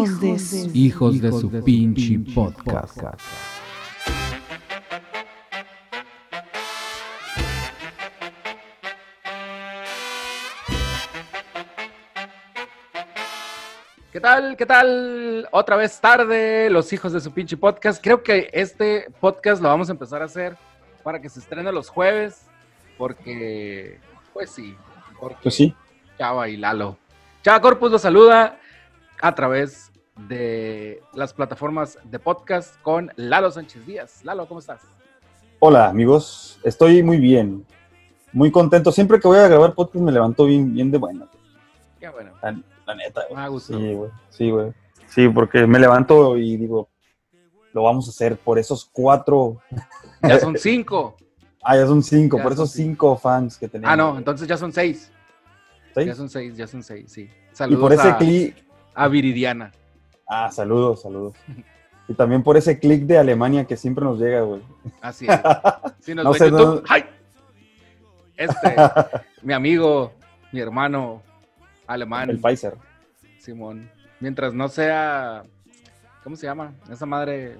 Hijos, de su... Hijos de su pinche podcast. ¿Qué tal? ¿Qué tal? Otra vez tarde, los hijos de su pinche podcast. Creo que este podcast lo vamos a empezar a hacer para que se estrene los jueves, porque, pues sí, porque Pues sí. Chava y Lalo. Chava Corpus los saluda a través de las plataformas de podcast con Lalo Sánchez Díaz. Lalo, ¿cómo estás? Hola, amigos. Estoy muy bien. Muy contento. Siempre que voy a grabar podcast me levanto bien, bien de buena. Qué bueno. La, la neta, Me güey. da gusto. Sí, güey. Sí, güey. Sí, porque me levanto y digo, lo vamos a hacer por esos cuatro. Ya son cinco. Ah, ya son cinco, Ya por son esos cinco fans que tenemos. Ah, no, entonces ya son seis. Ya son seis, ya son seis, sí. Y Saludos por ese a, a Viridiana. Ah, saludos, saludos. Y también por ese clic de Alemania que siempre nos llega, güey. Así es. Si nos No sé, YouTube, no- ¡ay! Este, mi amigo, mi hermano alemán, El Pfizer. Simón. Mientras no sea, ¿cómo se llama? Esa madre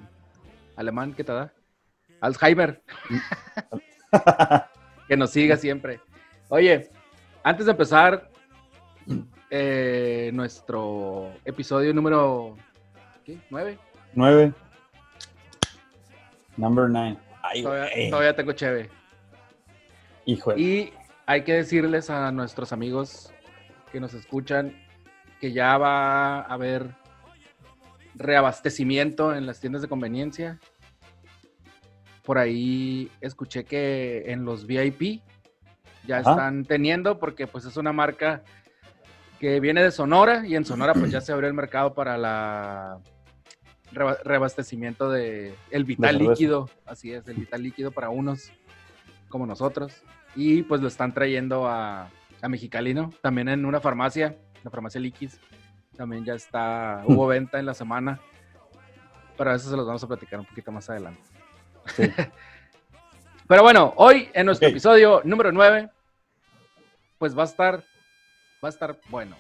alemán que te da. Alzheimer. que nos siga siempre. Oye, antes de empezar eh, nuestro episodio número ¿qué? ¿Nueve? Nueve. Number nine. Ay, Todavía, güey. todavía tengo cheve. Hijo de- Y hay que decirles a nuestros amigos que nos escuchan que ya va a haber reabastecimiento en las tiendas de conveniencia. Por ahí escuché que en los VIP ya están teniendo, porque pues es una marca que viene de Sonora y en Sonora pues ya se abrió el mercado para la reba- reabastecimiento de el vital líquido, así es, el vital líquido para unos como nosotros. Y pues lo están trayendo a, a Mexicali, ¿no? También en una farmacia, la farmacia Liquis. También ya está, hubo venta en la semana. Pero eso se los vamos a platicar un poquito más adelante. Sí. Pero bueno, hoy en nuestro episodio número 9, pues va a estar, va a estar bueno.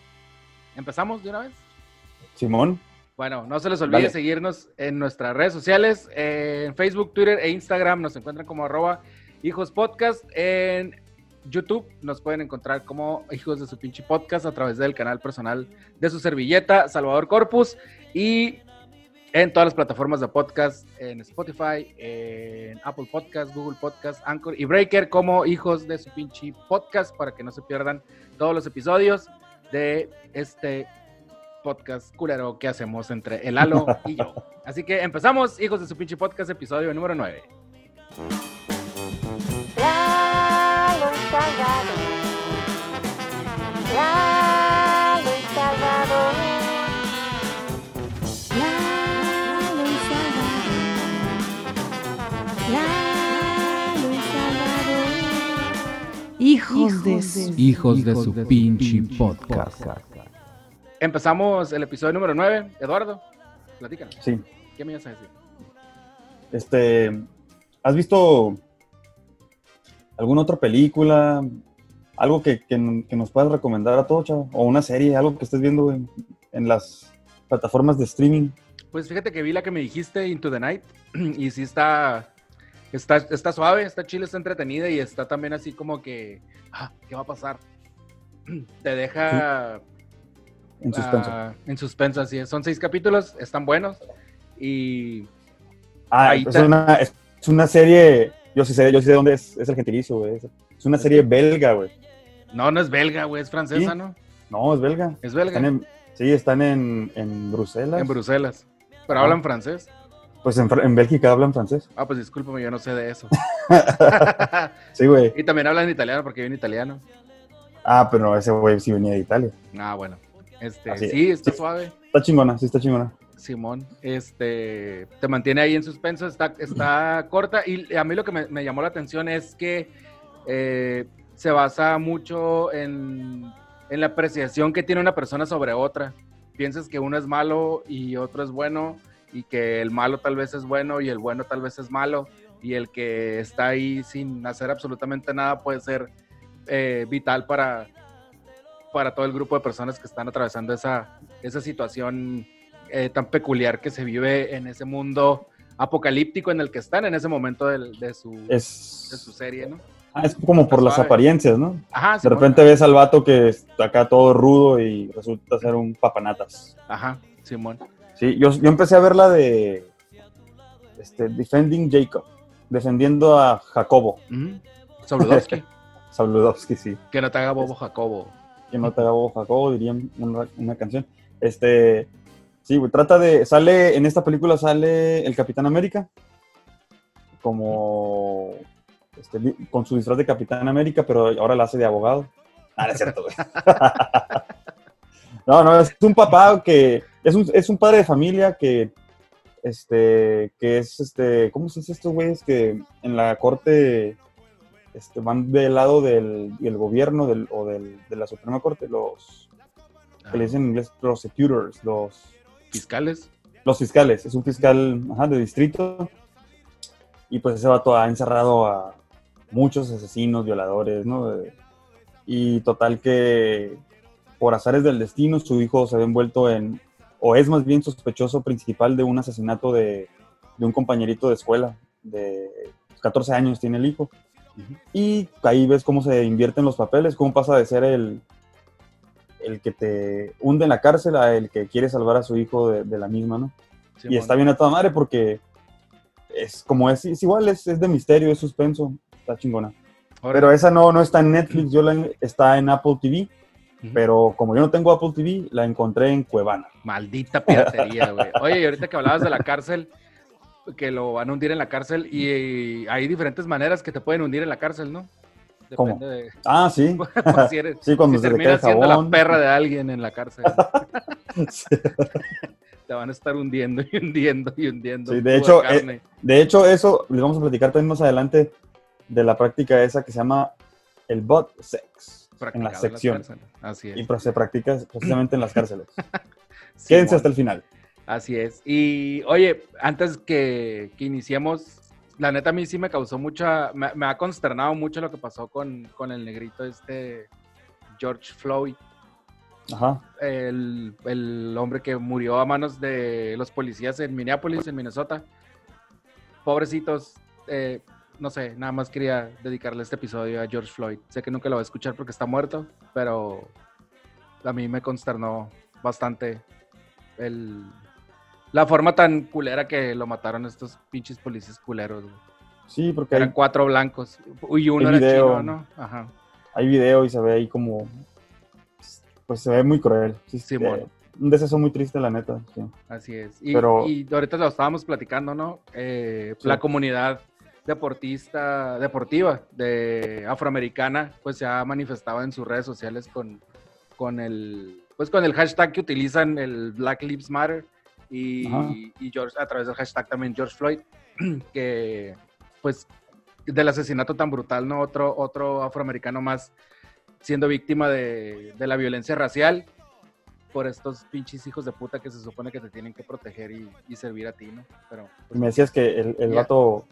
¿Empezamos de una vez? Simón. Bueno, no se les olvide Dale. seguirnos en nuestras redes sociales, eh, en Facebook, Twitter e Instagram. Nos encuentran como arroba hijos podcast. En YouTube nos pueden encontrar como hijos de su pinche podcast a través del canal personal de su servilleta, Salvador Corpus. Y en todas las plataformas de podcast, en Spotify, en Apple Podcast, Google Podcast, Anchor y Breaker como hijos de su pinche podcast para que no se pierdan todos los episodios de este podcast culero que hacemos entre el Halo y yo. Así que empezamos, hijos de su pinche podcast, episodio número 9. Lalo Hijos de su... Hijos de su pinche podcast. Empezamos el episodio número 9. Eduardo, platícanos. Sí. ¿Qué me ibas a decir? Este, ¿has visto alguna otra película? Algo que, que- que nos puedas recomendar a todos, chavo? O una serie, algo que estés viendo en, en las plataformas de streaming. Pues fíjate que vi la que me dijiste, Into the Night, y sí está, está, está suave, está chile, está entretenida y está también así como que, ah, ¿qué va a pasar? Te deja En suspenso. ah, en suspenso, así es. Son seis capítulos, están buenos y ah, ahí es una, es una serie, yo sí sé, yo sí sé dónde es, es el gentilicio, güey. Es, es una serie belga, güey. no, no es belga, güey, es francesa, ¿Sí? ¿no? No, es belga. Es belga, Están en, sí, están en, en Bruselas. en Bruselas, pero Ah. hablan francés. Pues en, en Bélgica hablan francés. Ah, pues discúlpame, yo no sé de eso. sí, güey. y también hablan italiano porque en italiano. Ah, pero ese güey sí venía de Italia. Ah, bueno. Este, Así sí, está Sí. suave. Está chingona, sí está chingona. Simón, este, te mantiene ahí en suspenso, está, está corta y a mí lo que me, me llamó la atención es que eh, se basa mucho en, en la apreciación que tiene una persona sobre otra. Piensas que uno es malo y otro es bueno y que el malo tal vez es bueno y el bueno tal vez es malo y el que está ahí sin hacer absolutamente nada puede ser eh, vital para, para todo el grupo de personas que están atravesando esa, esa situación eh, tan peculiar que se vive en ese mundo apocalíptico en el que están en ese momento del- de, su, de Es, su serie, ¿no? ah, es como por las apariencias, ¿no? Ajá, De Simón. repente ves al vato que está acá todo rudo y resulta ser un papanatas. Ajá, Simón. Sí, yo, yo empecé a ver la de este, Defending Jacob, defendiendo a Jacobo, Ujú. Sabludowski. Sabludowski, sí. que no te haga bobo Jacobo. Que no te haga bobo, Jacobo, diría una, una canción. Este, sí, güey, trata de, sale, en esta película sale el Capitán América, como, este, con su disfraz de Capitán América, pero ahora la hace de abogado. Ah, no es cierto, güey. no, no, es un papá que, es un, es un padre de familia que, este, que es, este, ¿cómo se dice estos güeyes que en la corte este, van del lado del, del gobierno del, o del, de la Suprema Corte, los que le dicen en inglés prosecutors, los, Fiscales. los fiscales, es un fiscal ajá, de distrito y pues ese vato ha encerrado a muchos asesinos, violadores, ¿no? Y total que por azares del destino su hijo se ve envuelto en, o es más bien sospechoso principal de un asesinato de, de un compañerito de escuela, de 14 años tiene el hijo. Y ahí ves cómo se invierten los papeles, cómo pasa de ser el, el que te hunde en la cárcel a el que quiere salvar a su hijo de, de la misma, ¿no? Y está bien a toda madre porque es como es, es igual, es, es de misterio, es suspenso, está chingona. Pero esa no, no está en Netflix, yo la, está en Apple TV, Pero como yo no tengo Apple TV, la encontré en Cuevana. Maldita piratería, güey. Oye, y ahorita que hablabas de la cárcel, que lo van a hundir en la cárcel, y, hay diferentes maneras que te pueden hundir en la cárcel, ¿no? ¿Cómo? De Ah, sí. por si eres. Sí, cuando si se terminas siendo la perra de alguien en la cárcel, Sí. te van a estar hundiendo y hundiendo y hundiendo. Sí, de hecho, carne. De hecho, eso les vamos a platicar también más adelante de la práctica esa que se llama el butt sex en la las sección. cárceles. Así es. Y se practica precisamente en las cárceles. Quédense hasta el final. Así es. Y oye, antes que, que iniciemos, la neta a mí sí me causó mucha, me, me ha consternado mucho lo que pasó con, con el negrito este George Floyd, Ajá. el, el hombre que murió a manos de los policías en Minneapolis, en Minnesota. Pobrecitos, eh, no sé, nada más quería dedicarle este episodio a George Floyd. Sé que nunca lo va a escuchar porque está muerto, pero a mí me consternó bastante el, la forma tan culera que lo mataron estos pinches policías culeros. güey. Sí, porque Eran hay, cuatro blancos. Y uno Hay era video. chino, ¿no? Ajá. hay video y se ve ahí como. Pues se ve muy cruel. Sí, Simón. eh, un deceso muy triste, la neta. sí. Así es. Y, Pero- y ahorita lo estábamos platicando, ¿no? Eh, Sí. La comunidad deportista, deportiva de afroamericana, pues se ha manifestado en sus redes sociales con, con el, pues con el hashtag que utilizan el Black Lives Matter y, y George, a través del hashtag también George Floyd, que pues del asesinato tan brutal, ¿no? Otro, otro afroamericano más siendo víctima de, de la violencia racial por estos pinches hijos de puta que se supone que te tienen que proteger y, y servir a ti, ¿no? Pero Y me decías que el, el Ya. vato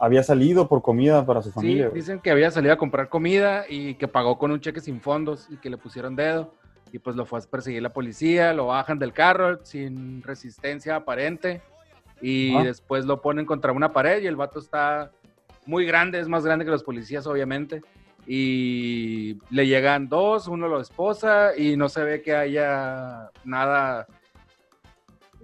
había salido por comida para su sí, familia. güey. dicen que había salido a comprar comida y que pagó con un cheque sin fondos y que le pusieron dedo y pues lo fue a perseguir la policía, lo bajan del carro sin resistencia aparente y Ajá. después lo ponen contra una pared y el vato está muy grande, es más grande que los policías obviamente y le llegan dos, uno lo esposa y no se ve que haya nada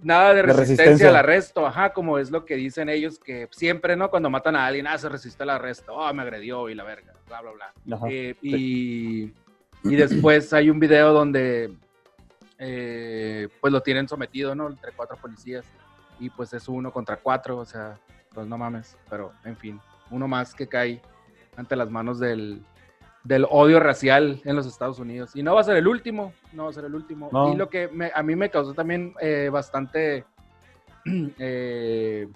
nada de resistencia, resistencia. al arresto, ajá, como es lo que dicen ellos que siempre, ¿no? Cuando matan a alguien, ah, se resiste al arresto, oh, me agredió y la verga, bla, bla, bla. Ajá. Eh, y, y después hay un video donde eh, pues lo tienen sometido, ¿no? Entre cuatro policías. Y pues es uno contra cuatro, o sea, pues no mames. Pero, en fin, uno más que cae ante las manos del, del odio racial en los Estados Unidos. Y no va a ser el último, no va a ser el último. No. Y lo que me- a mí me causó también eh, bastante... eh,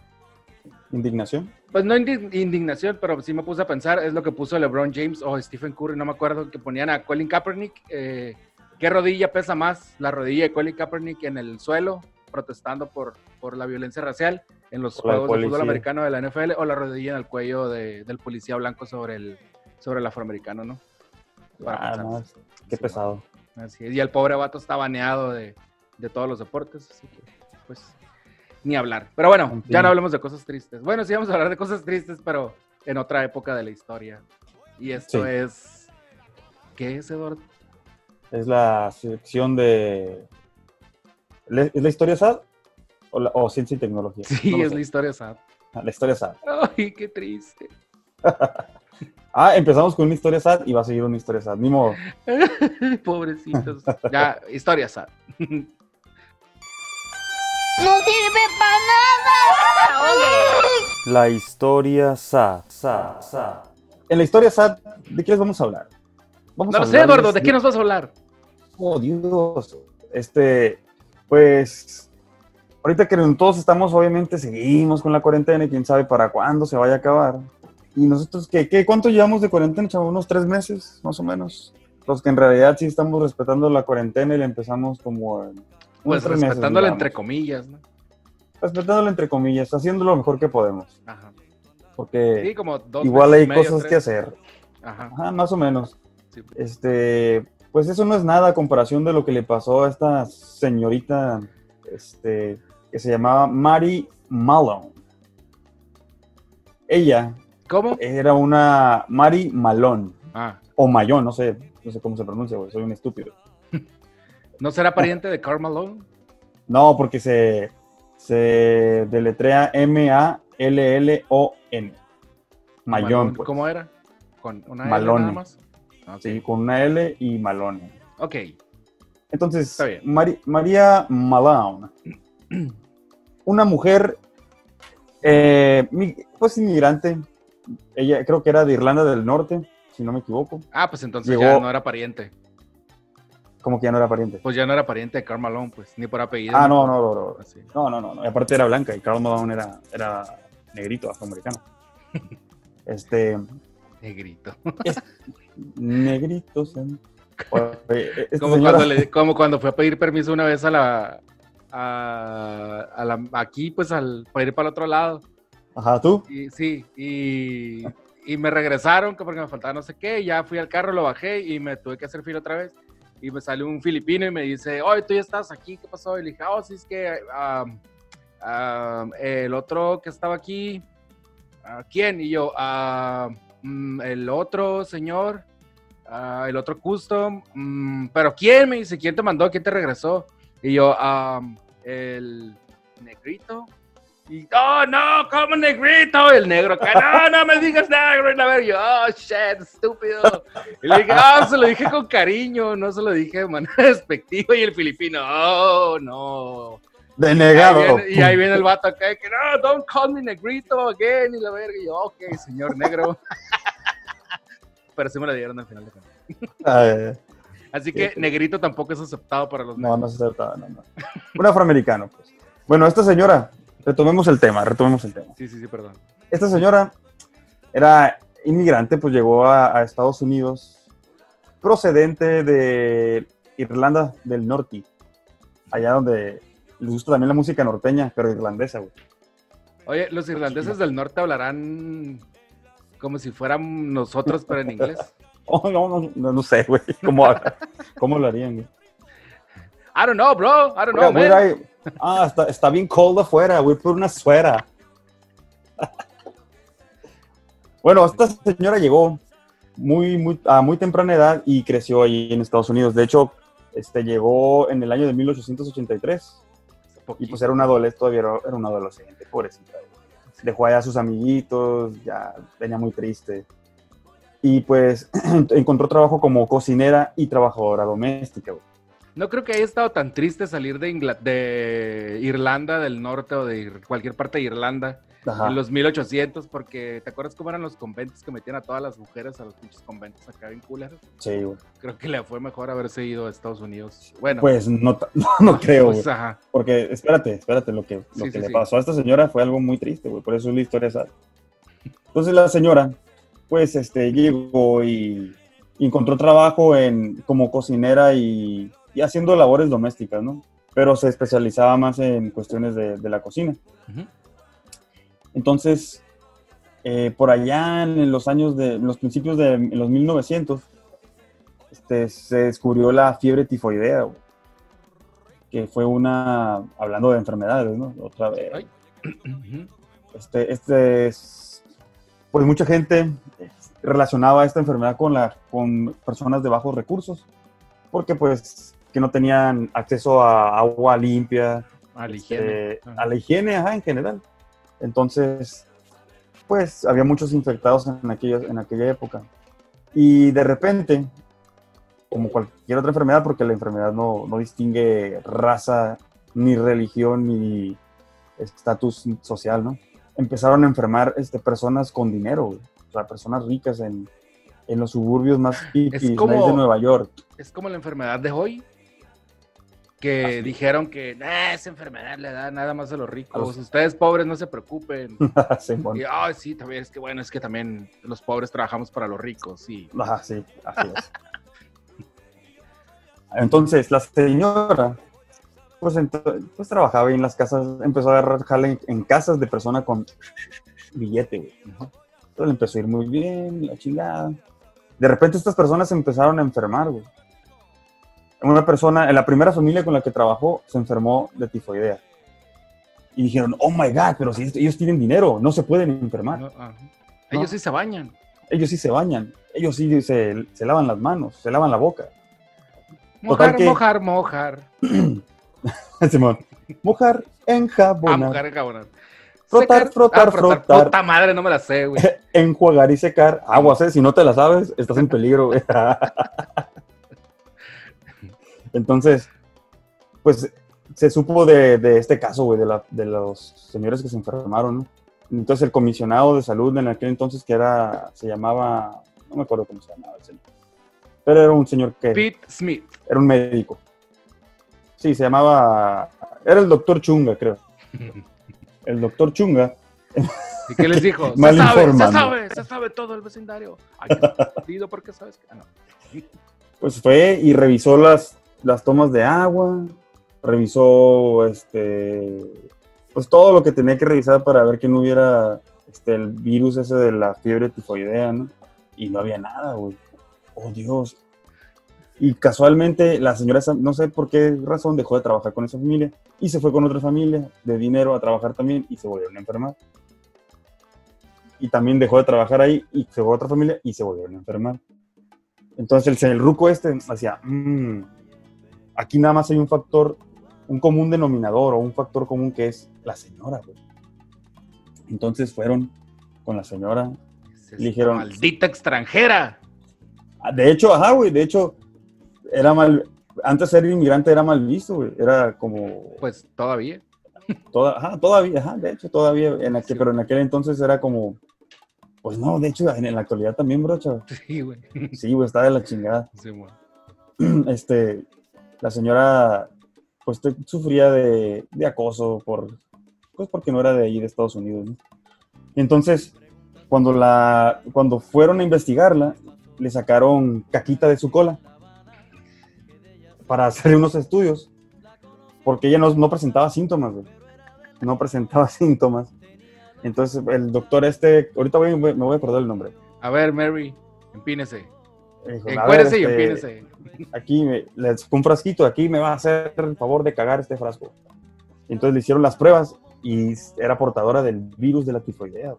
Indignación. pues no indi- indignación, pero sí me puse a pensar, es lo que puso LeBron James o Stephen Curry, no me acuerdo, que ponían a Colin Kaepernick. eh, ¿Qué rodilla pesa más? ¿La rodilla de Colin Kaepernick en el suelo, protestando por, por la violencia racial en los juegos de fútbol americano de la NFL o la rodilla en el cuello de- del policía blanco sobre el, sobre el afroamericano, ¿no? Ah, no, qué Sí, pesado. Así es. Y el pobre vato está baneado de, de todos los deportes, así que, pues, ni hablar. Pero bueno, ya no hablemos de cosas tristes. Bueno, sí vamos a hablar de cosas tristes, pero en otra época de la historia. Y esto Sí. es... ¿Qué es, Eduardo? Es la sección de... ¿Le- ¿Es la historia SAD? ¿O, la- o ciencia y tecnología? Sí, No es sé. la historia sad. Ah, La historia SAD. Ay, qué triste. Ah, empezamos con una historia SAD y va a seguir una historia SAD. Ni modo. Pobrecitos. ya, historia sad. No sirve para nada. La historia SAD. SAD, SAD. En la historia SAD, ¿de qué les vamos a hablar? Vamos No a lo sé, hablarles Eduardo, ¿de qué nos vas a hablar? Oh, Dios. Este, pues, ahorita que todos estamos, obviamente, seguimos con la cuarentena y quién sabe para cuándo se vaya a acabar. Y nosotros, ¿qué, qué, cuánto llevamos de cuarentena, chavo? ¿Unos tres meses, más o menos? Los que en realidad sí estamos respetando la cuarentena y la empezamos como... en Pues meses, respetándola entre comillas, ¿no? Respetándola entre comillas, haciendo lo mejor que podemos. Ajá. Porque Sí, como dos igual hay medio, cosas que hacer. Ajá. Ajá, más o menos. Sí. Este, pues eso no es nada a comparación de lo que le pasó a esta señorita, este, que se llamaba Mary Malone. Ella ¿Cómo? era una Mary Malone, Ah, o Mayón, no sé, no sé cómo se pronuncia, güey, soy un estúpido. ¿no será pariente de Karl Malone? No, porque se, se deletrea M-A-L-L-O-N. Mayón, pues. ¿Cómo era? ¿Con una L Malone. nada más? Ah. Sí, con una L y Malone. Ok. Entonces. Mari- María Malone, una mujer, eh, pues inmigrante, ella creo que era de Irlanda del Norte, si no me equivoco, Ah, pues entonces Llegó- ya no era pariente. como que ya no era pariente. Pues ya no era pariente de Karl Malone, pues, ni por apellido. Ah, no, no, no, no, Así. no, no, no, no, y aparte era blanca y Carl Malone era, era negrito, afroamericano. Este, Negrito. negrito, sen- Oye, esta Como, señora- cuando le- como cuando fue a pedir permiso una vez a la. A, a la aquí, pues, al, para ir para el otro lado. Ajá, tú, Y, sí, y, y me regresaron que porque me faltaba no sé qué. Ya fui al carro, lo bajé y me tuve que hacer fila otra vez. Y me salió un filipino y me dice, oye, tú ya estás aquí, ¿qué pasó? Y le dije, oh, sí, es que um, um, el otro que estaba aquí, ¿a ¿quién? Y yo, "Ah, mm, el otro señor, ah, el otro custom, mm, pero ¿quién? Me dice, ¿quién te mandó? ¿Quién te regresó? Y yo, "Ah, el negrito. Y, oh, no, ¿cómo negrito? El negro acá, no, no me digas negro. Y la ver, yo, oh, shit, estúpido. Y le dije, ah, se lo dije con cariño, no se lo dije de manera despectiva. Y el filipino, oh, no. Y ahí, denegado. viene, y ahí viene el vato acá, que no, don't call me negrito again. Y la verga, y yo, ok, señor negro. Pero sí me lo dieron al final de cuentas. Así que negrito tampoco es aceptado para los No, no se trataba, no, no. Un afroamericano, pues. Bueno, esta señora, retomemos el tema, retomemos el tema. Sí, sí, sí, perdón. Esta señora era inmigrante, pues llegó a, a Estados Unidos procedente de Irlanda del Norte, allá donde les gusta también la música norteña, pero irlandesa, güey. Oye, los irlandeses del norte hablarán como si fueran nosotros, pero en inglés. Oh, no, no, no, no sé, güey, ¿cómo, cómo lo harían, güey? I don't know, bro. I don't know. Ah, está, está bien cold afuera, voy por una suera. bueno, esta señora llegó muy, muy, a muy temprana edad y creció ahí en Estados Unidos. De hecho, este, llegó en el año de 1883 y pues era una adolescente, todavía era, una adolescente, pobrecita. Dejó allá a sus amiguitos, ya venía muy triste. Y pues encontró trabajo como cocinera y trabajadora doméstica. No creo que haya estado tan triste salir de, Irlanda del Norte o de Ir- cualquier parte de Irlanda Ajá. en los 1800, porque ¿te acuerdas cómo eran los conventos que metían a todas las mujeres a los pinches conventos acá en culeros? Sí, güey. Creo que le fue mejor haberse ido a Estados Unidos. Bueno, Pues no, no, no creo, güey. pues, ajá. Porque, espérate, espérate, lo que, lo Sí, que sí, le sí. pasó a esta señora fue algo muy triste, güey, por eso es la historia esa. Entonces la señora, pues, este, llegó y, y encontró trabajo en, como cocinera y, y haciendo labores domésticas, ¿no? Pero se especializaba más en cuestiones de, de la cocina. Entonces, eh, por allá en los años de, en los principios de en los 1900, este, se descubrió la fiebre tifoidea, que fue una, hablando de enfermedades, ¿no? Otra vez. Este, este es- pues mucha gente relacionaba esta enfermedad con, la, con personas de bajos recursos, porque pues que no tenían acceso a agua limpia, A la este, higiene. a la higiene ajá, en general. Entonces, pues había muchos infectados en aquella, en aquella época. Y de repente, como cualquier otra enfermedad, porque la enfermedad no, no distingue raza, ni religión, ni estatus social, ¿no? Empezaron a enfermar este, personas con dinero, güey. o sea, personas ricas en, en los suburbios más hippies como- de Nueva York. Es como la enfermedad de hoy. Que Así. dijeron que "Nah, esa enfermedad le da nada más a los ricos. Ustedes pobres no se preocupen. Simón. Y, "Ay, sí, también es que bueno, es que también los pobres trabajamos para los ricos. Sí. Ajá, sí, así es. Entonces, la señora, pues, pues trabajaba en las casas, empezó a agarrar jale en, en casas de personas con billete, güey. Entonces le empezó a ir muy bien, la chingada. De repente estas personas se empezaron a enfermar, güey. Una persona, en la primera familia con la que trabajó, se enfermó de tifoidea. Y dijeron, oh my God, pero si ellos tienen dinero, no se pueden enfermar. No, ajá. Ellos sí se bañan. Ellos sí se bañan, ellos sí se, se lavan las manos, se lavan la boca. Mojar, que- mojar, mojar. Simón. Mojar, Ah, enjabonar, mojar, cabrón. Frotar, Secar- frotar, ah, frotar. Puta madre, no me la sé, güey. enjuagar y secar. Aguas, ¿eh? Si no te la sabes, estás en peligro, güey. Entonces, pues se supo de, de este caso, güey, de, la- de los señores que se enfermaron, ¿no? Entonces el comisionado de salud en aquel entonces, que era, se llamaba, no me acuerdo cómo se llamaba el señor, pero era un señor que Pete Smith. era un médico. Sí, se llamaba, era el doctor Chunga, creo. El doctor Chunga ¿Y qué les dijo? Se sabe, se sabe, se sabe todo el vecindario. Ay, qué jodido, ¿por qué sabes que? Ah, no. pues fue y revisó las, las tomas de agua, revisó este, pues todo lo que tenía que revisar para ver que no hubiera este, el virus ese de la fiebre tifoidea, ¿no? Y no había nada, güey. Oh, Dios. Y casualmente la señora, no sé por qué razón, dejó de trabajar con esa familia y se fue con otra familia de dinero a trabajar también y se volvieron a enfermar. Y también dejó de trabajar ahí y se fue a otra familia y se volvieron a enfermar. Entonces el, el ruco este hacía, "Mm, aquí nada más hay un factor, un común denominador o un factor común que es la señora, güey. Entonces fueron con la señora. Es esta Dijeron- Maldita extranjera. Ah, De hecho, ajá, güey, de hecho, era mal, antes ser inmigrante era mal visto, güey. Era como, Pues todavía. toda, ajá, todavía, ajá, de hecho, todavía, en aquel, Sí. pero en aquel entonces era como, pues no, de hecho, en, la actualidad también, bro, chaval. Sí, güey. Sí, güey, está de la chingada. Sí, güey. este, la señora pues sufría de, de acoso por, pues porque no era de ahí de Estados Unidos. Entonces, cuando, la, cuando fueron a investigarla, le sacaron caquita de su cola para hacerle unos estudios, porque ella no, no presentaba síntomas, no presentaba síntomas. Entonces, el doctor este, ahorita voy- me voy a acordar el nombre. A ver, Mary, empínese. Dijo, "A ver, Encuérese y este, empínese. aquí me, un frasquito, aquí me va a hacer el favor de cagar este frasco. Entonces le hicieron las pruebas y era portadora del virus de la tifoidea.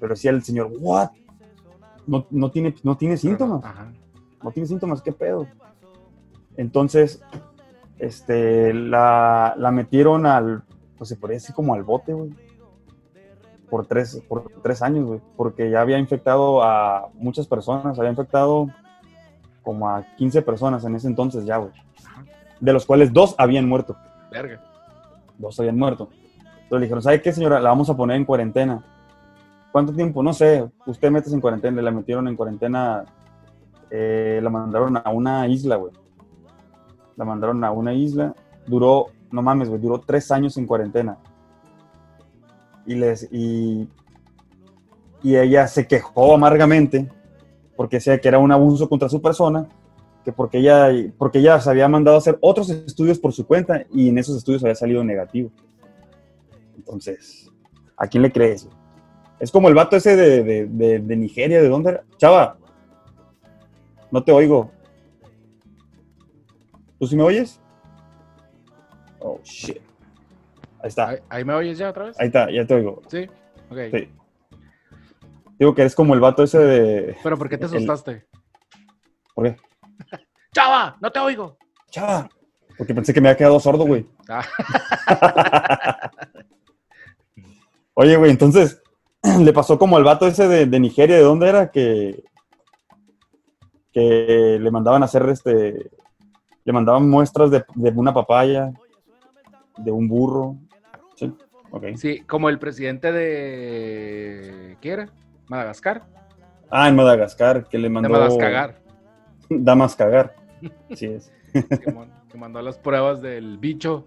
Pero decía el señor, ¿what? No, no, tiene, no tiene síntomas, Ajá. no tiene síntomas, ¿qué pedo? Entonces, este, la, la metieron al, pues se podría decir como al bote, güey. Por tres, por tres años, güey. Porque ya había infectado a muchas personas, había infectado como a 15 personas en ese entonces ya, güey. De los cuales dos habían muerto. Verga. Dos habían muerto. Entonces le dijeron, ¿sabe qué, señora? La vamos a poner en cuarentena. ¿Cuánto tiempo? No sé. Usted metes en cuarentena. La metieron en cuarentena. eh, la mandaron a una isla, güey. La mandaron a una isla. Duró, no mames, güey, duró tres años en cuarentena. Y, les, y, y ella se quejó amargamente porque decía que era un abuso contra su persona, que porque ella, porque ella se había mandado a hacer otros estudios por su cuenta y en esos estudios había salido negativo. Entonces, ¿a quién le crees? Es como el vato ese de, de- de- de Nigeria, ¿de dónde era? Chava, no te oigo. ¿Tú sí me oyes? Oh, shit. Ahí está. ¿Ahí, ahí me oyes ya otra vez? Ahí está, ya te oigo. Sí. Ok. Sí. Digo que eres como el vato ese de. Pero ¿por qué te El- asustaste? ¿Por qué? ¡Chava! ¡No te oigo! Chava. Porque pensé que me había quedado sordo, güey. Ah, Oye, güey, entonces le pasó como al vato ese de, de Nigeria, ¿de dónde era? Que, que le mandaban a hacer este. Le mandaban muestras de, de una papaya, de un burro. Sí, ok. sí, como el presidente de... ¿Qué era? ¿Madagascar? Ah, en Madagascar, que le De mandó. Madagascar. Damas cagar. Sí es. que, mandó las pruebas del bicho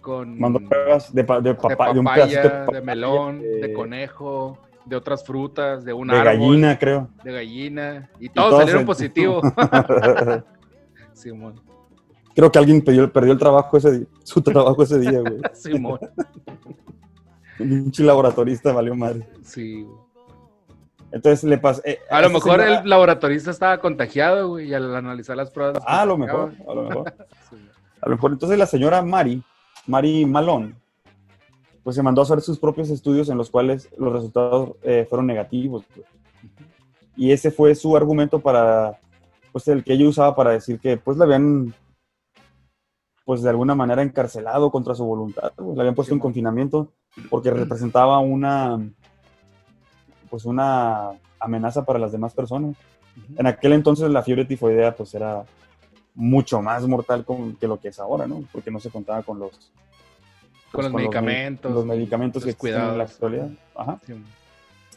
con... Mandó pruebas de, de, de de un papaya, de, papaya, melón, de, de- conejo, de otras frutas, de un de árbol, gallina, creo. de gallina, y todos, todos salieron positivos. Simón, creo que alguien perdió, perdió el trabajo ese día, su trabajo ese día, güey. Simón, Un laboratorista valió madre. sí. güey. Entonces le pasó. eh, A lo mejor señora- el laboratorista estaba contagiado, güey, y al analizar las pruebas... Ah, a lo pues, mejor, a lo mejor. Sí. A lo mejor entonces la señora Mari, Mari Malón, pues se mandó a hacer sus propios estudios en los cuales los resultados eh, fueron negativos. pues. Y ese fue su argumento para, pues el que ella usaba para decir que pues la habían, pues de alguna manera encarcelado contra su voluntad, pues, la habían puesto en confinamiento porque representaba una, pues una amenaza para las demás personas. En aquel entonces la fiebre tifoidea pues era mucho más mortal con- que lo que es ahora, ¿no? Porque no se contaba con los Con los me- medicamentos, los medicamentos que los existen en la actualidad. Ajá.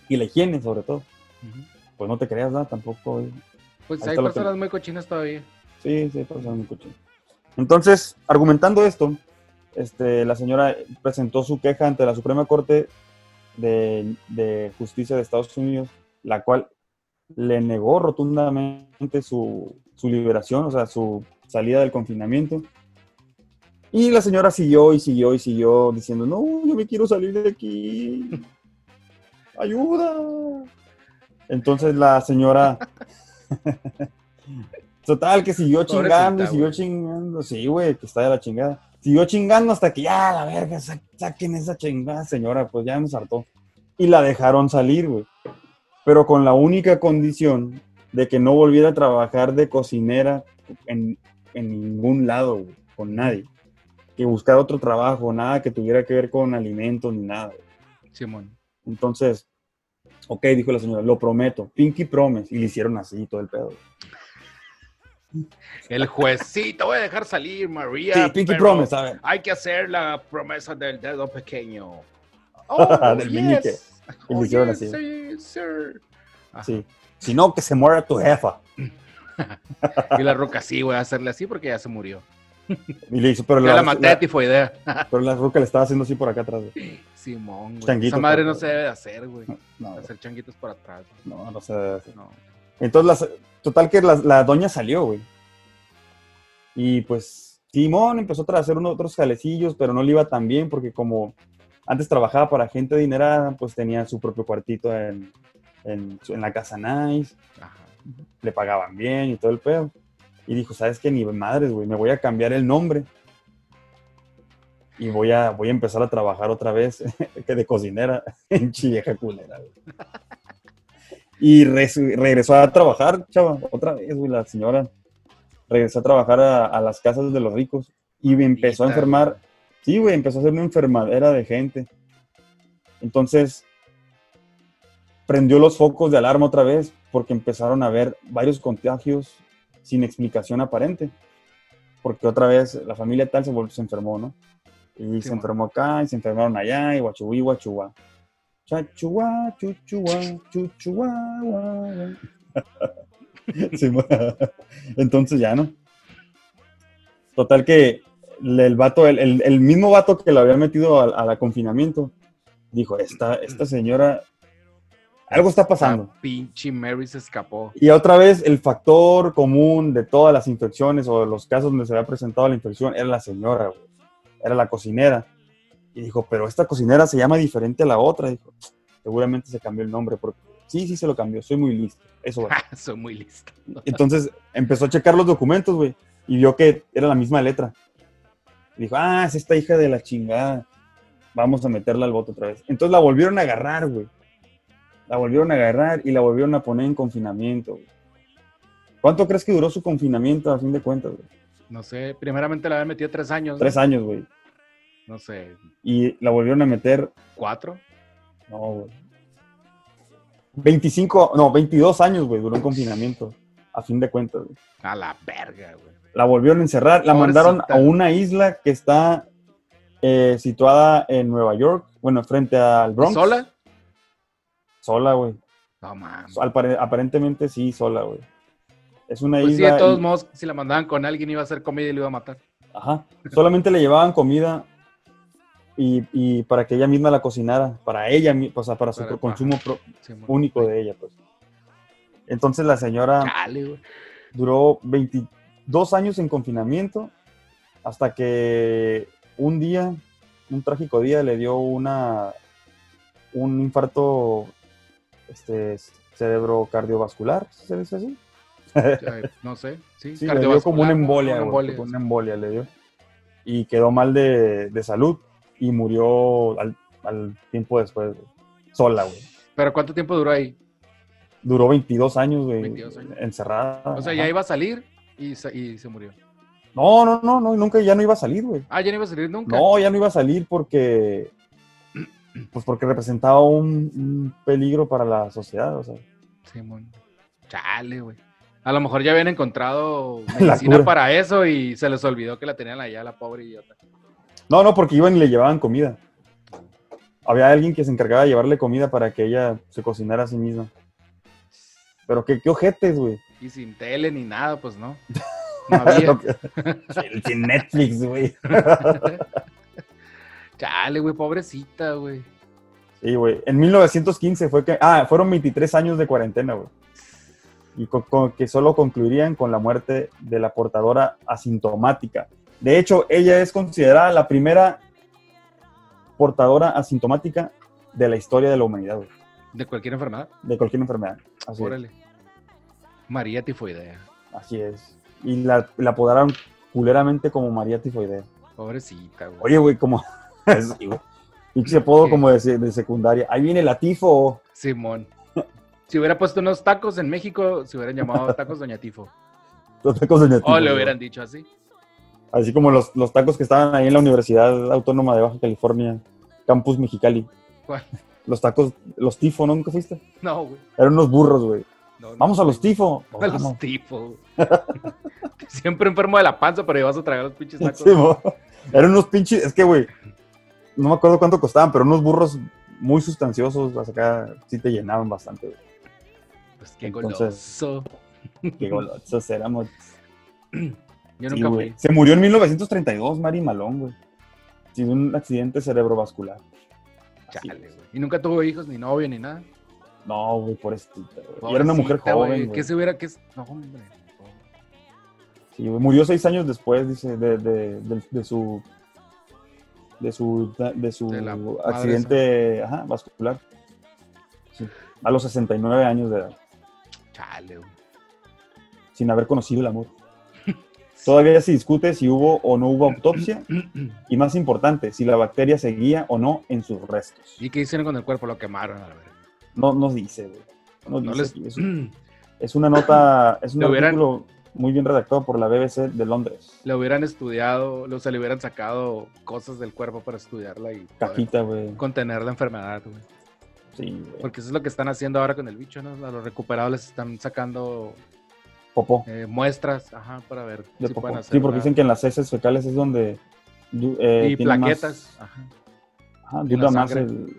Y la higiene sobre todo. Pues no te creas, ¿no? Tampoco. Pues hay que- personas muy cochinas todavía. Sí, sí, pues, muy cochino. Entonces, argumentando esto, este, la señora presentó su queja ante la Suprema Corte de, de Justicia de Estados Unidos, la cual le negó rotundamente su, su liberación, o sea, su salida del confinamiento. Y la señora siguió y siguió y siguió diciendo, no, yo me quiero salir de aquí. Ayuda. Entonces la señora... Total, que siguió chingando y Pobrecita, siguió güey. chingando. Sí, güey, que está de la chingada. Siguió chingando hasta que ya, la verga, sa- saquen esa chingada, señora, pues ya nos hartó. Y la dejaron salir, güey. Pero con la única condición de que no volviera a trabajar de cocinera en, en ningún lado, güey, con nadie. Que buscara otro trabajo, nada que tuviera que ver con alimentos ni nada. Simón. Entonces, ok, dijo la señora, lo prometo, Pinky Promise. Y le hicieron así todo el pedo. güey. El te voy a dejar salir, María. Sí, Pinky Promise, a ver. Hay que hacer la promesa del dedo pequeño. Del meñique. Y le hicieron yes, así. sí, sir. Sí. Si no, que se muera tu jefa. Y la roca, sí, voy a hacerle así porque ya se murió. Y le hizo, pero la, la maté de la- tifoidea. pero la ruca le estaba haciendo así por acá atrás. güey. Simón, güey. Changuito Esa madre no se debe de hacer, güey. No, Hacer changuitos por atrás. güey. no, no se debe hacer. No. Entonces, la- total que la, la doña salió, güey. Y pues, Simón empezó a hacer unos otros jalecillos, pero no le iba tan bien porque como antes trabajaba para gente adinerada, pues tenía su propio cuartito en, en, en la casa nice, Ajá. le pagaban bien y todo el pedo. Y dijo, ¿sabes qué? Ni madres, güey, me voy a cambiar el nombre. Y voy a, voy a empezar a trabajar otra vez que de cocinera en Chilleja Culera, güey. Y res- regresó a trabajar, chava, otra vez, güey, la señora. Regresó a trabajar a, a las casas de los ricos y empezó a enfermar. Sí, güey, empezó a ser una enfermadera de gente. Entonces, prendió los focos de alarma otra vez porque empezaron a haber varios contagios sin explicación aparente. Porque otra vez la familia tal se, se enfermó, ¿no? Y se bueno. enfermó acá, y se enfermaron allá, y guachuí, guachuá. Chachuá, chuchuá, chuchuá. Sí, Entonces ya, ¿no? Total que el vato, el, el- el mismo vato que lo había metido al, al confinamiento, dijo, esta, esta señora, algo está pasando. La pinche Mary se escapó. Y otra vez, el factor común de todas las infecciones o de los casos donde se había presentado la infección era la señora, güey. Era la cocinera. Y dijo, pero esta cocinera se llama diferente a la otra. Dijo, seguramente se cambió el nombre. Porque... Sí, sí se lo cambió. Soy muy listo. Eso va. Soy muy listo. Entonces empezó a checar los documentos, güey. y vio que era la misma letra. Y dijo, ah, es esta hija de la chingada. Vamos a meterla al voto otra vez. Entonces la volvieron a agarrar, güey. La volvieron a agarrar y la volvieron a poner en confinamiento, güey. ¿Cuánto crees que duró su confinamiento a fin de cuentas, güey? No sé, primeramente la había metido tres años. ¿no? Tres años, güey. No sé, Y la volvieron a meter, cuatro. no, güey. 25, no, 22 años, güey, duró en confinamiento. A fin de cuentas, güey. A la verga, güey. La volvieron a encerrar, la Pobrecita. mandaron a una isla que está eh, situada en Nueva York, bueno, frente al Bronx. ¿Sola? Sola, güey. No mames. Aparentemente sí, sola, güey. Es una Pues sí, isla. de todos y- modos, si la mandaban con alguien iba a hacer comida y lo iba a matar. Ajá. Solamente le llevaban comida y, y para que ella misma la cocinara, para ella, o sea, para su Para- consumo pro- Sí, mo- único de ella, pues. Entonces la señora duró 22 años en confinamiento hasta que un día, un trágico día, le dio una un infarto este, cerebro cardiovascular, ¿se dice así? Ay, No sé, sí. Sí, le dio como una embolia, una embolia, una embolia le dio. Y quedó mal de, de salud y murió al, al tiempo después, güey. Sola, güey. Pero ¿cuánto tiempo duró ahí? Duró 22 años, güey, 22 años. encerrada. O sea, ajá. ya iba a salir y se, y se murió. No, no, no, no, nunca, ya no iba a salir, güey. Ah, ya no iba a salir nunca. No, ya no iba a salir porque, pues porque representaba un, un peligro para la sociedad, o sea. Simón. Chale, güey. A lo mejor ya habían encontrado medicina para eso y se les olvidó que la tenían allá, la pobre idiota. No, no, porque iban y le llevaban comida. Había alguien que se encargaba de llevarle comida para que ella se cocinara a sí misma. Pero qué, qué ojetes, güey. Y sin tele ni nada, pues no. No había. Sin Netflix, güey. Chale, güey, pobrecita, güey. Sí, güey. En 1915 fue que. Ah, fueron 23 años de cuarentena, güey. Y que solo concluirían con la muerte de la portadora asintomática. De hecho, ella es considerada la primera portadora asintomática de la historia de la humanidad, güey. De cualquier enfermedad. De cualquier enfermedad. Así es. Órale. María tifoidea. Así es. Y la, la apodaron culeramente como María Tifoidea. Pobrecita, güey. Oye, güey, como. sí, güey. Pinche apodo como de, se- de secundaria. Ahí viene la tifo. Simón. Si hubiera puesto unos tacos en México, se hubieran llamado tacos Doña Tifo. Los tacos de Tifo, O le hubieran dicho así. Así como los, los tacos que estaban ahí en la Universidad Autónoma de Baja California, Campus Mexicali. ¿Cuál? Los tacos, los tifo, ¿no? ¿Nunca fuiste? No, güey. Eran unos burros, güey. No, no, Vamos a los tifo. A los tifo. Siempre enfermo de la panza, pero ibas a tragar los pinches tacos. Sí. Eran unos pinches, es que, güey, no me acuerdo cuánto costaban, pero unos burros muy sustanciosos, hasta acá sí te llenaban bastante, güey. Pues qué Entonces- goloso. Qué golosos éramos. Yo Sí, nunca güey. fui. Se murió en 1932, Mari Malón, güey. Sí, de un accidente cerebrovascular. Así, Chale, güey. Y nunca tuvo hijos, ni novio, ni nada. No, güey, güey. Y era una mujer joven, güey. ¿Qué se hubiera que No, hombre. Sí, güey, murió seis años después, dice, de, de- de- de su de su de su accidente ajá, vascular. Sí, a los 69 años de edad, Chale, güey. sin haber conocido el amor. Todavía se discute si hubo o no hubo autopsia y más importante, si la bacteria seguía o no en sus restos. ¿Y qué hicieron con el cuerpo? Lo quemaron, a la verdad. No nos dice, güey. No, No dice les... es, es una nota, es un hubieran- artículo muy bien redactado por la BBC de Londres. le hubieran estudiado, o sea, le hubieran sacado cosas del cuerpo para estudiarla y poder Cajita, güey. contener la enfermedad, güey. Sí, güey. Porque eso es lo que están haciendo ahora con el bicho, ¿no? A los recuperados les están sacando Popó. eh, muestras, ajá, para ver de si popó. pueden hacer. Sí, porque la- dicen que en las heces fecales es donde eh, Y tiene más- plaquetas, ajá. ajá, dura más el.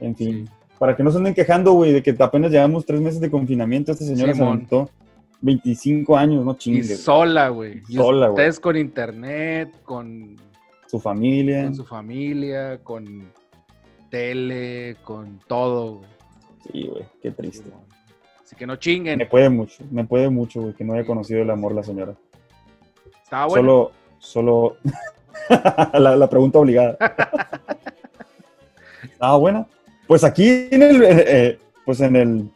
En fin. Sí. Para que no se anden quejando, güey, de que apenas llevamos tres meses de confinamiento, esta señora se aventó 25 años, no Y chingue. güey. sola, güey. Y Sola, güey. ustedes con internet, con, Su familia. con su familia, con tele, con todo, güey. Sí, güey, qué triste. Así que no chinguen. Me puede mucho, me puede mucho, güey, que no haya conocido el amor la señora. Estaba bueno. Solo, solo la, la pregunta obligada. ¿Estaba buena? Pues aquí en el, eh, eh, pues en el,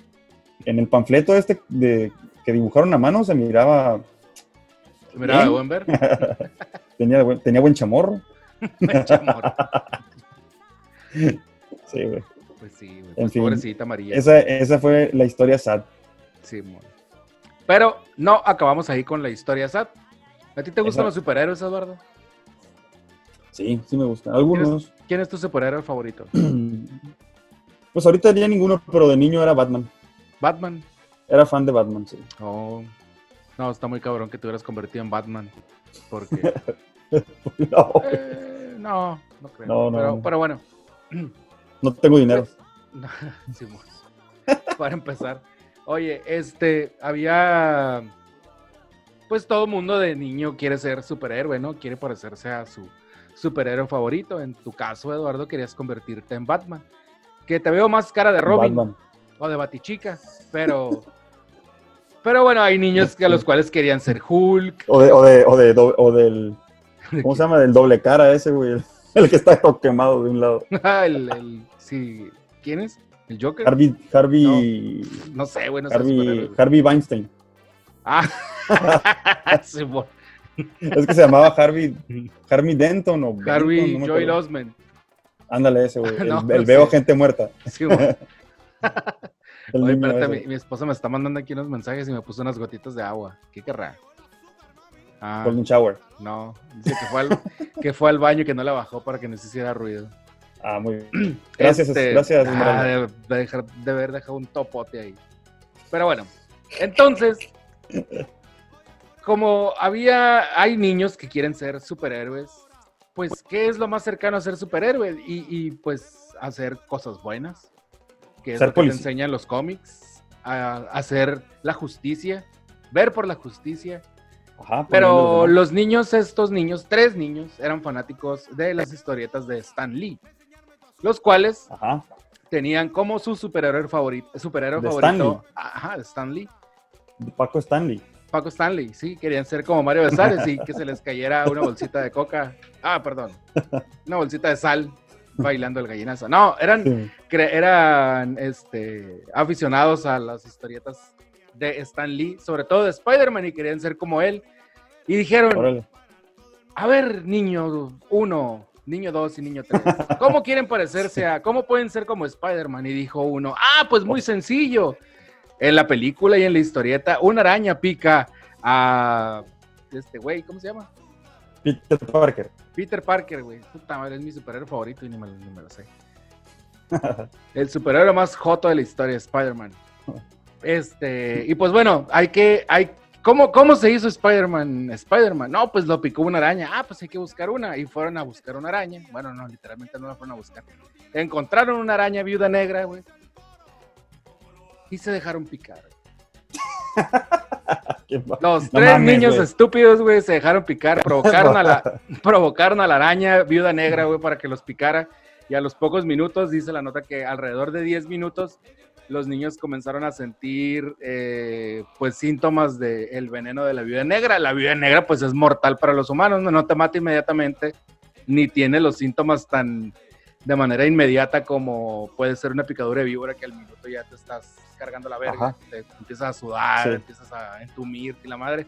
en el panfleto este de, que dibujaron a mano se miraba Miraba de buen ver. tenía, buen, tenía buen chamorro. Chamorro. Sí, güey. Pues sí, güey. Pues fin. pobrecita María. Esa, esa fue la historia sad. Sí, mon. Pero no acabamos ahí con la historia sad. ¿A ti te gustan Esa- los superhéroes, Eduardo? Sí, sí me gustan. Algunos. ¿Quién es tu superhéroe favorito? Pues ahorita ya ninguno, pero de niño era Batman. Batman. Era fan de Batman, sí. Oh. No, está muy cabrón que te hubieras convertido en Batman. Porque. No, eh, no, no creo. No, no, pero, no. pero bueno. no tengo dinero. Simón. Para empezar. Oye, este, había. Pues todo mundo de niño quiere ser superhéroe, ¿no? Quiere parecerse a su superhéroe favorito. En tu caso, Eduardo, querías convertirte en Batman. Que te veo más cara de Robin Batman. o de Batichica, pero. Pero bueno, hay niños que a los cuales querían ser Hulk. O, de, o, de, o, de, o del. ¿Cómo se llama? Del doble cara ese, güey. El que está todo quemado de un lado. el, el- sí. ¿Quién es? ¿El Joker? Harvey. Harvey. No sé, bueno, no sé Harvey, superhéroe. Harvey Weinstein. Ah, Simón. Es que se llamaba Harvey. Harvey Denton o. Harvey Benton, no acuerdo. Osment. Ándale ese, güey. El, No, el sí. veo gente muerta. Oye, niño espérate, mi esposa me está mandando aquí unos mensajes y me puso unas gotitas de agua. ¿Qué querrá? Ah, Golden Shower. no. Dice que fue, al, que fue al baño y que no la bajó para que no se hiciera ruido. Ah, muy bien. Gracias, Este, gracias, ah, Esmeralda. de, de dejar- de haber dejado un topote ahí. Pero bueno, entonces, como había, hay niños que quieren ser superhéroes, pues, ¿qué es lo más cercano a ser superhéroe? Y, y, pues, hacer cosas buenas, que es Ser lo que te enseñan los cómics, a hacer la justicia, ver por la justicia. Ajá, Pero los niños, estos niños, tres niños, eran fanáticos de las historietas de Stan Lee, los cuales. Ajá. tenían como su superhéroe favorito, superhéroe De favorito, ajá, de Stan Lee, de Paco Stanley. Paco Stanley, sí, querían ser como Mario Besares y que se les cayera una bolsita de coca, ah, perdón, una bolsita de sal bailando el gallinazo. No, eran, Sí. eran este, aficionados a las historietas de Stan Lee, sobre todo de Spider-Man y querían ser como él. Y dijeron, Órale. a ver, niño uno, niño dos y niño tres, ¿cómo quieren parecerse a, cómo pueden ser como Spider-Man? Y dijo uno, ah, pues muy sencillo. En la película y en la historieta, una araña pica a este güey, ¿cómo se llama? Peter Parker. Peter Parker, güey. Puta madre, es mi superhéroe favorito y ni me, ni me lo sé. El superhéroe más joto de la historia, Spider-Man. Este, y pues bueno, hay que, hay, ¿cómo, cómo se hizo Spider-Man? Spider-Man, no, pues lo picó una araña. Ah, pues hay que buscar una. Y fueron a buscar una araña. Bueno, no, literalmente no la fueron a buscar. Encontraron una araña viuda negra, güey. Y se dejaron picar. Los No tres mames, niños estúpidos, güey, se dejaron picar, provocaron a la, provocaron a la araña viuda negra, güey, para que los picara. Y a los pocos minutos, dice la nota que alrededor de 10 minutos, los niños comenzaron a sentir, eh, pues, síntomas del veneno de la viuda negra. La viuda negra, pues, es mortal para los humanos, no, no te mata inmediatamente, ni tiene los síntomas tan de manera inmediata como puede ser una picadura de víbora que al minuto ya te estás cargando la verga, Ajá. te empiezas a sudar, Sí. empiezas a entumir y la madre.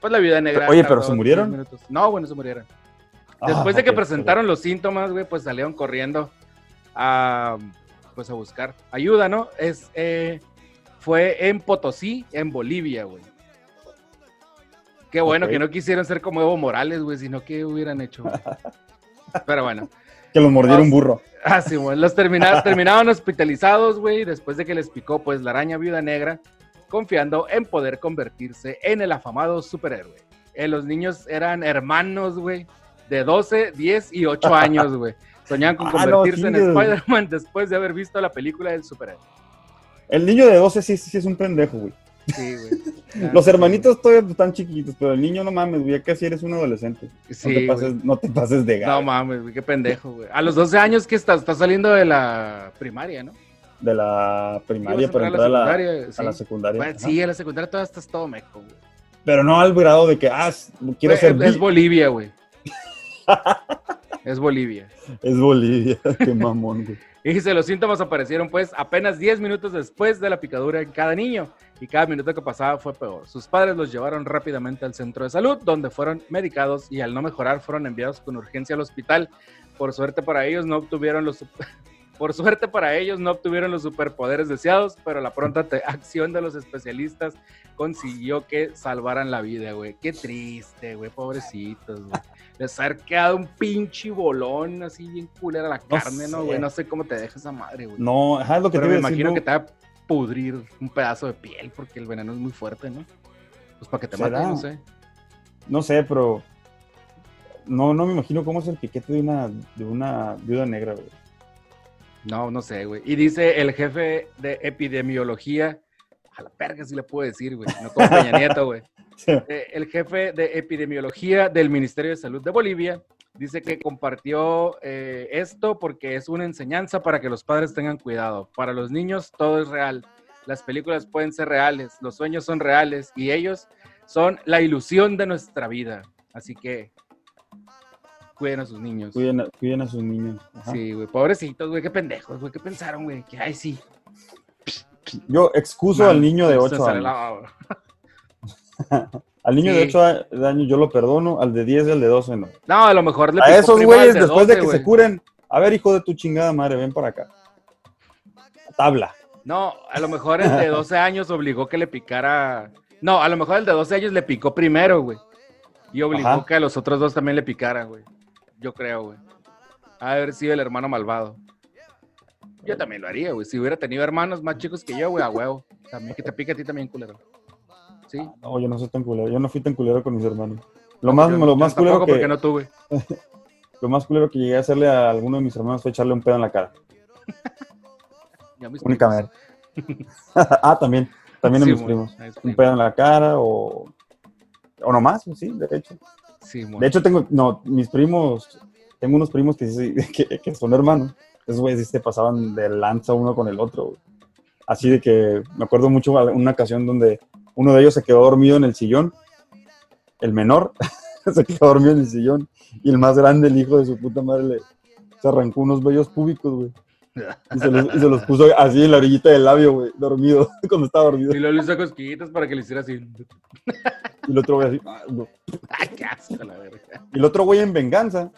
Pues la viuda negra. Oye, ¿pero se 10 murieron? No, bueno, se murieron. Ah, Después de que presentaron los síntomas, güey, pues salieron corriendo a, pues a buscar ayuda, ¿no? Es, eh, fue en Potosí, en Bolivia, güey. Qué bueno que no quisieron ser como Evo Morales, güey, sino que hubieran hecho. Pero bueno. Que los un burro. Ah, sí, güey. Los termina- terminaban hospitalizados, güey, después de que les picó, pues, la araña viuda negra, confiando en poder convertirse en el afamado superhéroe. Eh, los niños eran hermanos, güey, de 12, 10 y 8 años, güey. Soñaban con Ah, no, convertirse en. Spider-Man después de haber visto la película del superhéroe. El niño de 12 sí, sí es un pendejo, güey. Sí, güey. Los sí, hermanitos todavía están chiquitos, pero el niño no mames, güey, ya casi eres un adolescente. No, Sí, te, güey. pases, no te pases de No gato. mames, güey, qué pendejo, güey. A los 12 años que estás, estás saliendo de la primaria, ¿no? de la primaria para entrar a la, secundaria, a sí. la secundaria. Bueno, Ajá. sí, a la secundaria todavía estás todo meco, güey. Pero no al grado de que, ah, quiero Güey, ser es, es Bolivia, güey. es Bolivia. Es Bolivia, qué mamón, güey. Y dice, los síntomas aparecieron pues apenas 10 minutos después de la picadura en cada niño y cada minuto que pasaba fue peor. Sus padres los llevaron rápidamente al centro de salud donde fueron medicados y al no mejorar fueron enviados con urgencia al hospital. Por suerte para ellos no obtuvieron los por suerte para ellos no obtuvieron los superpoderes deseados, pero la pronta acción de los especialistas consiguió que salvaran la vida, güey. Qué triste, güey, pobrecitos, güey. Les ha quedado un pinche bolón así bien culera la carne, ¿no, güey? No sé cómo te deja esa madre, güey. No, es lo que Pero te me decir, imagino ¿no? que te va a pudrir un pedazo de piel porque el veneno es muy fuerte, ¿no? Pues para que te mate, no sé. No sé, pero no, no me imagino cómo es el piquete de una, de una viuda negra, güey. No, no sé, güey. Y dice el jefe de epidemiología, a la verga si le puedo decir, güey, no como Peña Nieto, güey. Eh, el jefe de epidemiología del Ministerio de Salud de Bolivia dice que compartió eh, esto porque es una enseñanza para que los padres tengan cuidado. Para los niños todo es real. Las películas pueden ser reales, los sueños son reales y ellos son la ilusión de nuestra vida. Así que cuiden a sus niños. Cuiden a, cuiden a sus niños. ajá. Sí, güey, pobrecitos, güey, qué pendejos, güey, qué pensaron, güey, que ay, sí. Yo excuso al niño de Se 8 sale años. Al niño Sí. de 8 años yo lo perdono, al de 10 y al de 12 no. No, a lo mejor le A esos güeyes, después de 12, que se curen, a ver, hijo de tu chingada madre, ven para acá. Tabla. No, a lo mejor el de 12 años obligó que le picara. No, a lo mejor el de 12 años le picó primero, güey. Y obligó Ajá. que a los otros dos también le picaran, güey. Yo creo, güey. Ha de haber sido el hermano malvado. Yo también lo haría, güey. Si hubiera tenido hermanos más chicos que yo, güey, a huevo. También que te pique a ti también, culero. Sí. No, yo no soy tan culero, yo no fui tan culero con mis hermanos. Lo más, Yo- lo más culero que, porque no tuve. lo más culero que llegué a hacerle a alguno de mis hermanos fue echarle un pedo en la cara. Únicamente. ah, también, también a Sí, mis primos. Un pedo en la cara o, o nomás, sí, de hecho. De hecho, tengo, no, mis primos, tengo unos primos que, que, que son hermanos. Esos güeyes se pasaban de lanza uno con el otro. Así de que me acuerdo mucho una ocasión donde uno de ellos se quedó dormido en el sillón. El menor se quedó dormido en el sillón. Y el más grande, el hijo de su puta madre, le, se arrancó unos vellos púbicos, güey. Y se, los, y se los puso así en la orillita del labio, güey, dormido, cuando estaba dormido. Y luego le hizo cosquillitas para que le hiciera así. Y el otro güey así. ah, no. Ay, qué asco, la verga. Y el otro güey en venganza,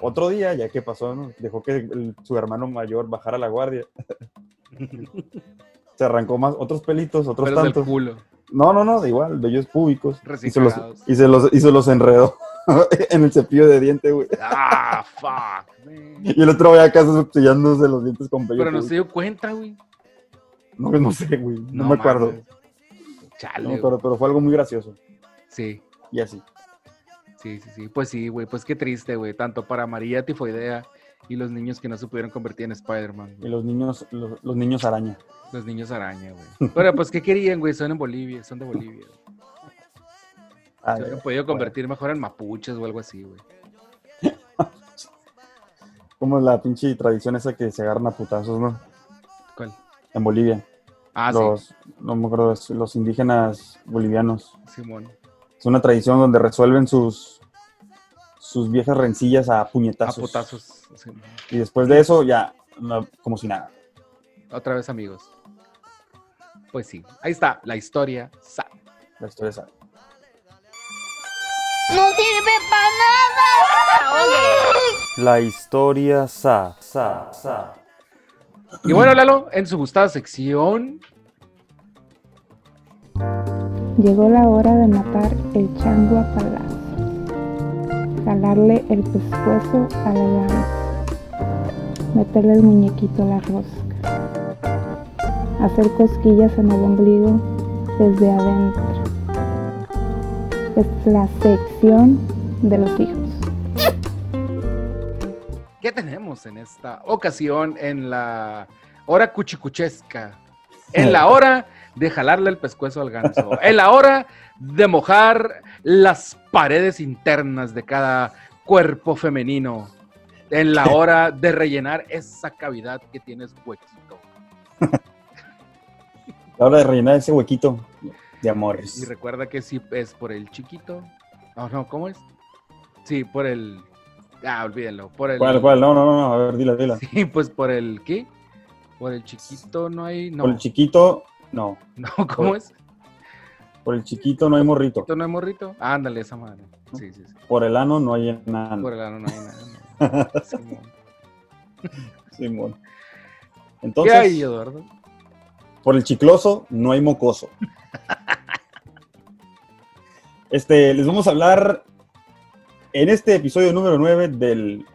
otro día, ya que pasó, ¿no? dejó que el- su hermano mayor bajara la guardia. Se arrancó más, otros pelitos, otros del tantos. culo. No, no, no, igual, vellos públicos. Y se, los, y, se los, y se los enredó en el cepillo de diente, güey. Ah, fuck. Y el otro güey acá cepillándose los dientes con vello Pero no se dio cuenta, güey. No, no sé, güey, no, me acuerdo. Chale. No me acuerdo, pero fue algo muy gracioso. Sí, Y así. sí, sí, sí. Pues sí, güey. Pues qué triste, güey. Tanto para María Tifoidea y los niños que no se pudieron convertir en Spider-Man. Y los niños, los, los niños araña. Los niños araña, güey. Pero pues, ¿qué querían, güey? Son en Bolivia, son de Bolivia. Ay, Se hubieran podido convertir mejor en mapuches o algo así, güey. Como la pinche tradición esa que se agarran a putazos, ¿no? ¿Cuál? En Bolivia. Ah, los, no me acuerdo, los indígenas bolivianos. sí, Simón. Es una tradición donde resuelven sus, sus viejas rencillas a A puñetazos. putazos. Simón. Y después de eso, ya, no, como si nada. Otra vez, amigos. Pues sí, ahí está la historia. sad. La historia sabe. No sirve para nada. La historia sa, sa, sa. Y bueno, Lalo, en su gustada sección, Llegó la hora de matar el chango a palazo, jalarle el pescuezo a la lanza, meterle el muñequito a la rosca, hacer cosquillas en el ombligo desde adentro. Es la sección de los hijos. ¿qué tenemos en esta ocasión en la hora cuchicuchesca? En la hora de jalarle el pescuezo al ganso. En la hora de mojar las paredes internas de cada cuerpo femenino. En la hora de rellenar esa cavidad que tienes huequito. La hora de rellenar ese huequito de Y amores. recuerda que si es por el chiquito. No, no, ¿cómo es? Sí, por el. Ah, olvídenlo. Por el, ¿Cuál, cuál? No, no, no, a ver, dila, dila. Sí, pues por el ¿qué? Por el chiquito no hay. No, Por el chiquito, no. no ¿cómo es? Por el chiquito no hay morrito. ¿Chiquito no hay morrito? Ándale, esa madre. Sí, sí, sí. Por el ano no hay enano. Por el ano no hay nada. no. Simón. Simón. ¿Qué Entonces, hay, Eduardo? Por el chicloso no hay mocoso. Este, les vamos a hablar en este episodio número 9 del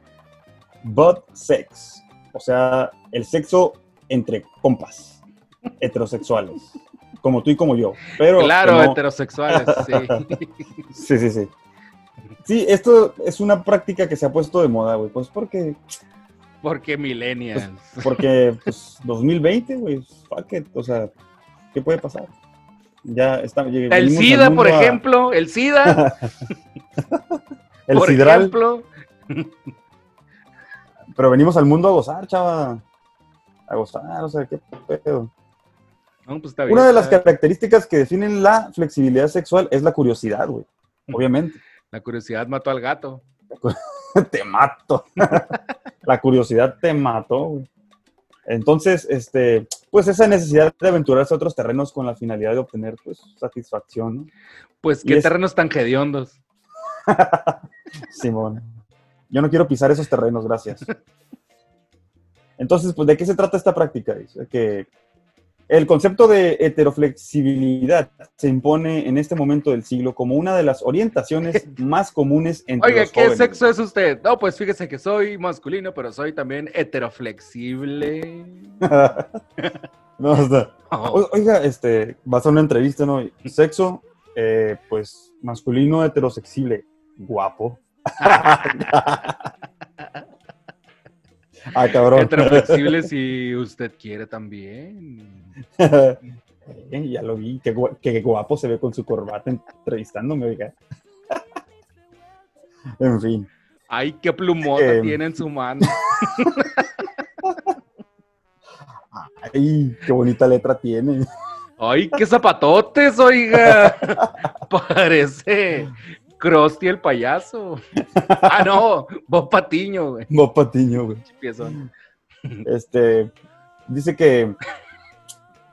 butt sex. O sea, el sexo entre compas heterosexuales. Como tú y como yo. Pero Claro, no- heterosexuales, sí. Sí, sí, sí. Sí, esto es una práctica que se ha puesto de moda, güey. Pues porque, Porque millennials. porque, pues, 2020, güey, fuck it. O sea, ¿qué puede pasar? Ya está. El SIDA, por a- ejemplo, el SIDA, el por sidral. ejemplo. Pero venimos al mundo a gozar, chava. A gozar, o sea, qué pedo. No, pues está bien. Una de las características que definen la flexibilidad sexual es la curiosidad, güey. Obviamente. La curiosidad mató al gato. te mato. La curiosidad te mató, güey. Entonces, este, pues esa necesidad de aventurarse a otros terrenos con la finalidad de obtener, pues, satisfacción, ¿no? Pues qué es- terrenos tan hediondos. Simón. Yo no quiero pisar esos terrenos, gracias. Entonces, pues, ¿de qué se trata esta práctica? Que el concepto de heteroflexibilidad se impone en este momento del siglo como una de las orientaciones más comunes entre Oiga, los ¿qué jóvenes. sexo es usted? No, pues fíjese que soy masculino, pero soy también heteroflexible. no, o sea, o- oiga, este, vas a una entrevista, ¿no? Sexo, eh, pues, masculino heterosexuable, guapo. ah, cabrón. heteroflexible si usted quiere también. Eh, ya lo vi, qué, qué guapo se ve con su corbata entrevistándome, oiga. en fin. Ay, qué plumota Eh. tiene en su mano. Ay, qué bonita letra tiene. Ay, qué zapatotes, oiga. Parece Krusty el payaso. Ah, no, Bob Patiño, güey. Bob Patiño, güey. Este, dice que,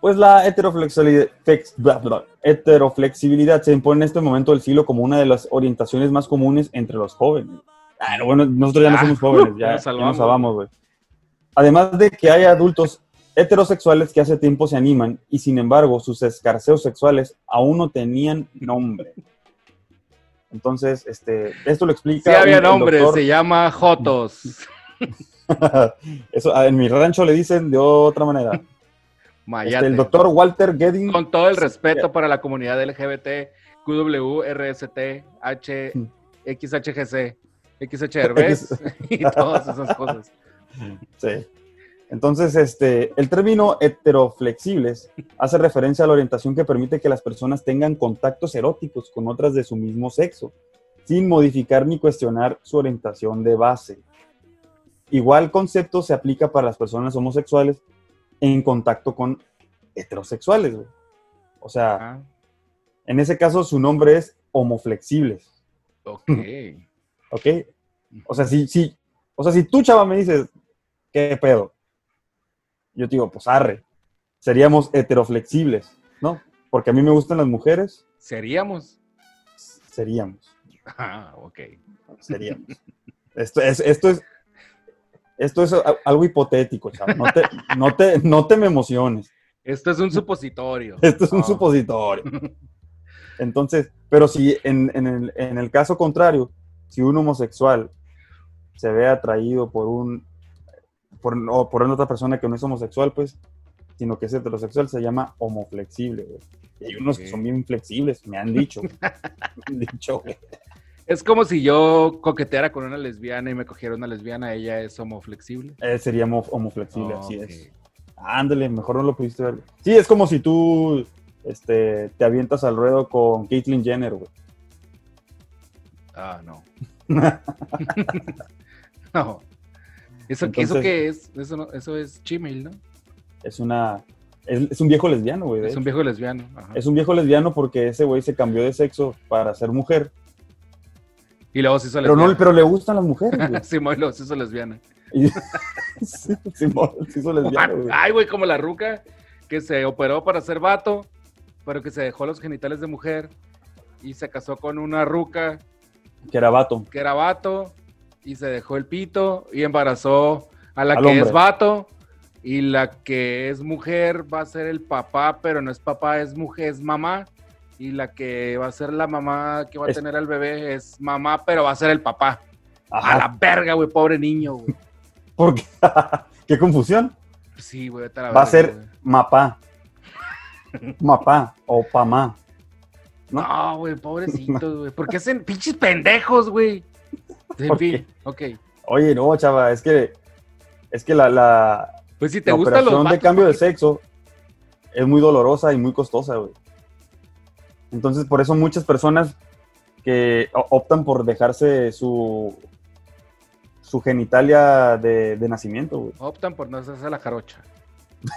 pues la heteroflexibilidad, fex- bla, bla, heteroflexibilidad se impone en este momento del siglo como una de las orientaciones más comunes entre los jóvenes. Ah, no, bueno, nosotros ya no Ah, somos jóvenes, ya, ya nos salvamos, güey. Además de que hay adultos heterosexuales que hace tiempo se animan y sin embargo sus escarceos sexuales aún no tenían nombre. Entonces, este, esto lo explica. Sí había un- nombre, doctor- se llama Jotos. Eso, en mi rancho le dicen de otra manera. Este, el doctor Walter Gedding. Con todo el respeto para la comunidad LGBT, QW, RST, H. XHGC, XH Herbes y todas esas cosas. Sí. Entonces, este, el término heteroflexibles hace referencia a la orientación que permite que las personas tengan contactos eróticos con otras de su mismo sexo, sin modificar ni cuestionar su orientación de base. Igual concepto se aplica para las personas homosexuales en contacto con heterosexuales. güey. O sea, Ah, en ese caso su nombre es homoflexibles. ok. ¿Ok? O sea, si, si, o sea, si tú, chava, me dices, ¿qué pedo? Yo te digo, pues arre. Seríamos heteroflexibles, ¿no? Porque a mí me gustan las mujeres, ¿Seríamos? seríamos. Ah, ok. Seríamos. Esto es, esto es, esto es algo hipotético. No te, no te, no te me emociones. Esto es un supositorio. Esto es un Ah, supositorio. Entonces, pero si en, en el, en el caso contrario, si un homosexual se ve atraído por un por, o por una otra persona que no es homosexual, pues, sino que es heterosexual, se llama homoflexible, güey. Y hay unos que son bien flexibles, me han dicho. güey. Me han dicho, güey. Es como si yo coqueteara con una lesbiana y me cogiera una lesbiana, ella es homoflexible. Eh, sería homo- homoflexible, así Ok. es. Ándale, mejor no lo pudiste ver. Sí, es como si tú este, te avientas al ruedo con Caitlyn Jenner, güey. Ah, no. no. ¿Eso, qué- ¿Eso Entonces- qué es? Eso, no- eso es Gmail, ¿no? Es una. Es, es un viejo lesbiano, güey. Es un viejo lesbiano. ajá. Es un viejo lesbiano porque ese güey se cambió de sexo para ser mujer. Y luego se hizo Pero, no, lesbiana. pero le gustan las mujeres, güey. Simón, luego se hizo lesbiana. Y- sí, Simón, se hizo lesbiana, güey. Ay, güey, como la ruca que se operó para ser vato, pero que se dejó los genitales de mujer y se casó con una ruca Que era vato. que era vato y se dejó el pito y embarazó a la Al que hombre. es vato y la que es mujer va a ser el papá, pero no es papá, es mujer, es mamá. Y la que va a ser la mamá que va a Es- tener al bebé es mamá, pero va a ser el papá. Ajá. A la verga, güey, pobre niño, güey. ¿Por qué? ¿Qué confusión? Sí, güey, vete a la Va a verga, ser güey. mapá. Mapá o pamá. ¿no? Güey, pobrecitos, güey. ¿Por qué hacen pinches pendejos, güey? En ¿Por fin, ok. Oye, no, chava, es que es que la, la, Pues si te la gustan los operación de cambio de sexo es muy dolorosa y muy costosa, güey. Entonces, por eso muchas personas que optan por dejarse su su genitalia de, de nacimiento, güey. Optan por no hacerse la jarocha.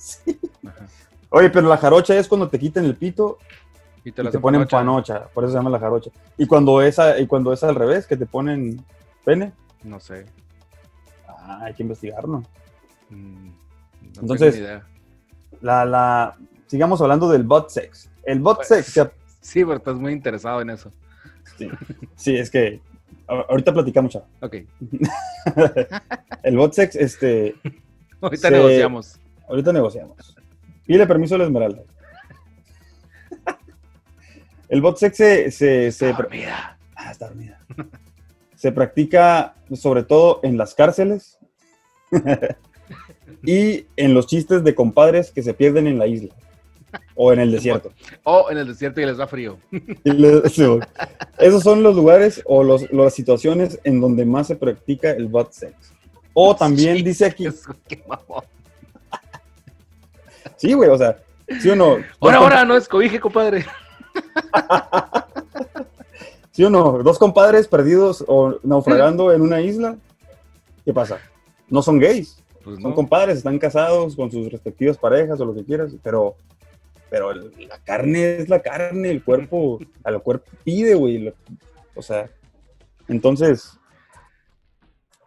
Sí. Oye, pero la jarocha es cuando te quiten el pito Y te ponen panocha. panocha, por eso se llama la jarocha. Y cuando es, a- y cuando es al revés, que te ponen pene, No sé. ah, hay que investigarlo. Mm, no tengo Entonces- ni idea. La, la, sigamos hablando del butt sex. El butt Pues- sex, se- Sí, pero estás muy interesado en eso. sí, sí, es que ahorita platicamos, chava. Ok. El butt sex, este, Ahorita Se- negociamos. ahorita negociamos. Pide permiso a la Esmeralda. El bot sex se, se, se- Dormida. Ah, está dormida. Se practica sobre todo en las cárceles y en los chistes de compadres que se pierden en la isla o en el desierto. O en el desierto y les da frío. Esos son los lugares o los, las situaciones en donde más se practica el butt sex. O también dice aquí, Eso, qué mamón. sí, güey, o sea, sí o no. Ahora, ahora, no escobije, compadre. ¿Sí o no? Dos compadres perdidos o naufragando en una isla. ¿Qué pasa? No son gays, Pues son compadres, están casados con sus respectivas parejas o lo que quieras, pero, pero la carne es la carne, el cuerpo, al cuerpo pide, güey. O sea, entonces,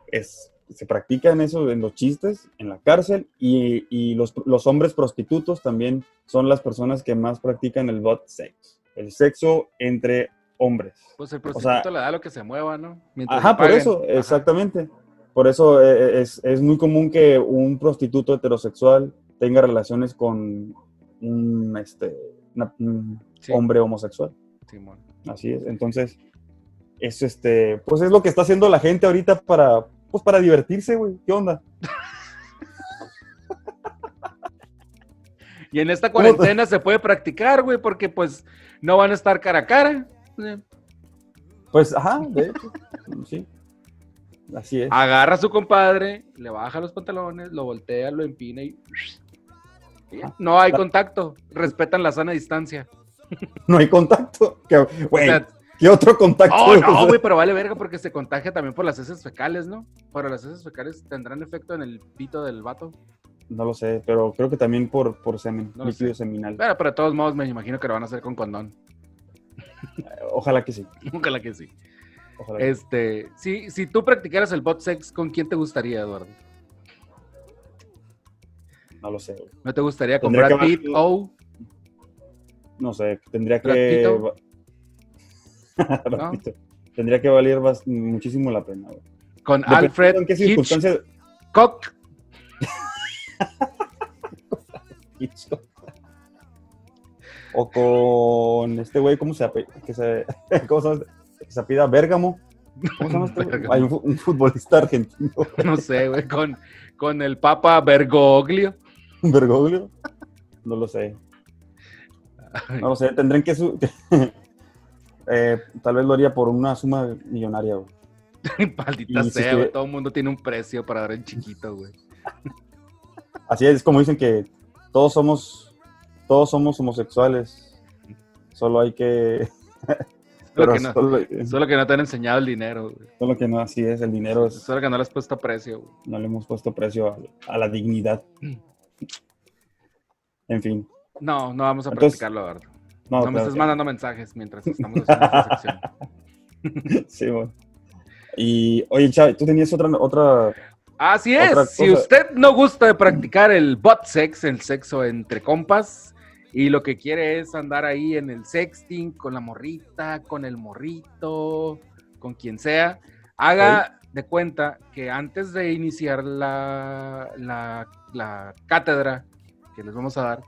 es, se practican eso en los chistes, en la cárcel, y, y los, los hombres prostitutos también son las personas que más practican el butt sex, el sexo entre hombres. Pues el sea- prostituto le da lo que se mueva, ¿no? Mientras Ajá, por eso, Ajá. exactamente. Por eso eh, es, es muy común que un prostituto heterosexual tenga relaciones con un, este, una- un Sí, hombre homosexual. Así es. Entonces, es este, pues es lo que está haciendo la gente ahorita para, pues para divertirse, güey. ¿Qué onda? Y en esta ¿Cómo te- cuarentena se puede practicar, güey, porque pues no van a estar cara a cara. Pues, ajá, de hecho, sí. Así es. Agarra a su compadre, le baja los pantalones, lo voltea, lo empina y... No hay contacto, respetan la sana distancia. No hay contacto. Que- O Güey, sea, ¿qué otro contacto? oh, no, güey, pero vale verga porque se contagia también por las heces fecales, ¿no? Pero las heces fecales tendrán efecto en el pito del vato. No lo sé, pero creo que también por, por semen, No líquido sé. seminal. Pero, pero de todos modos me imagino que lo van a hacer con condón. Ojalá que sí. Ojalá que sí. Ojalá que sí. Este, si, si tú practicaras el bot sex, ¿con quién te gustaría, Eduardo? No lo sé, güey. ¿No te gustaría con Brad Pitt o No sé, tendría que. Tendría que valer muchísimo la pena, güey. con Dependiendo Alfred en qué Hitchcock? O con este güey, ¿cómo se que se, ¿cómo se? Que se apida Bérgamo. ¿Cómo se llama este güey? Bérgamo. Hay un, fu- un futbolista argentino, No sé, güey, con, con el Papa Bergoglio. Bergoglio. No lo sé. No lo sé, tendrán que. su- eh, tal vez lo haría por una suma millonaria, güey. Maldita Y sea, güey, todo el mundo tiene un precio para dar en chiquito, güey. Así es como dicen que todos somos, todos somos homosexuales. Solo hay que. Solo que, no, solo, solo que no te han enseñado el dinero, güey. solo que no, así es. El dinero es, Solo que no le has puesto precio, güey. no le hemos puesto precio a, a la dignidad. En fin. No, no vamos a Entonces, practicarlo, Eduardo. No, No, me claro que- mandando mensajes mientras estamos haciendo esta sección. Sí, bueno. Y, oye, Chava, tú tenías otra, otra, Así es, si usted no gusta de practicar el butt sex, el sexo entre compas, y lo que quiere es andar ahí en el sexting con la morrita, con el morrito, con quien sea, haga de cuenta que antes de iniciar la, la, la cátedra que les vamos a dar,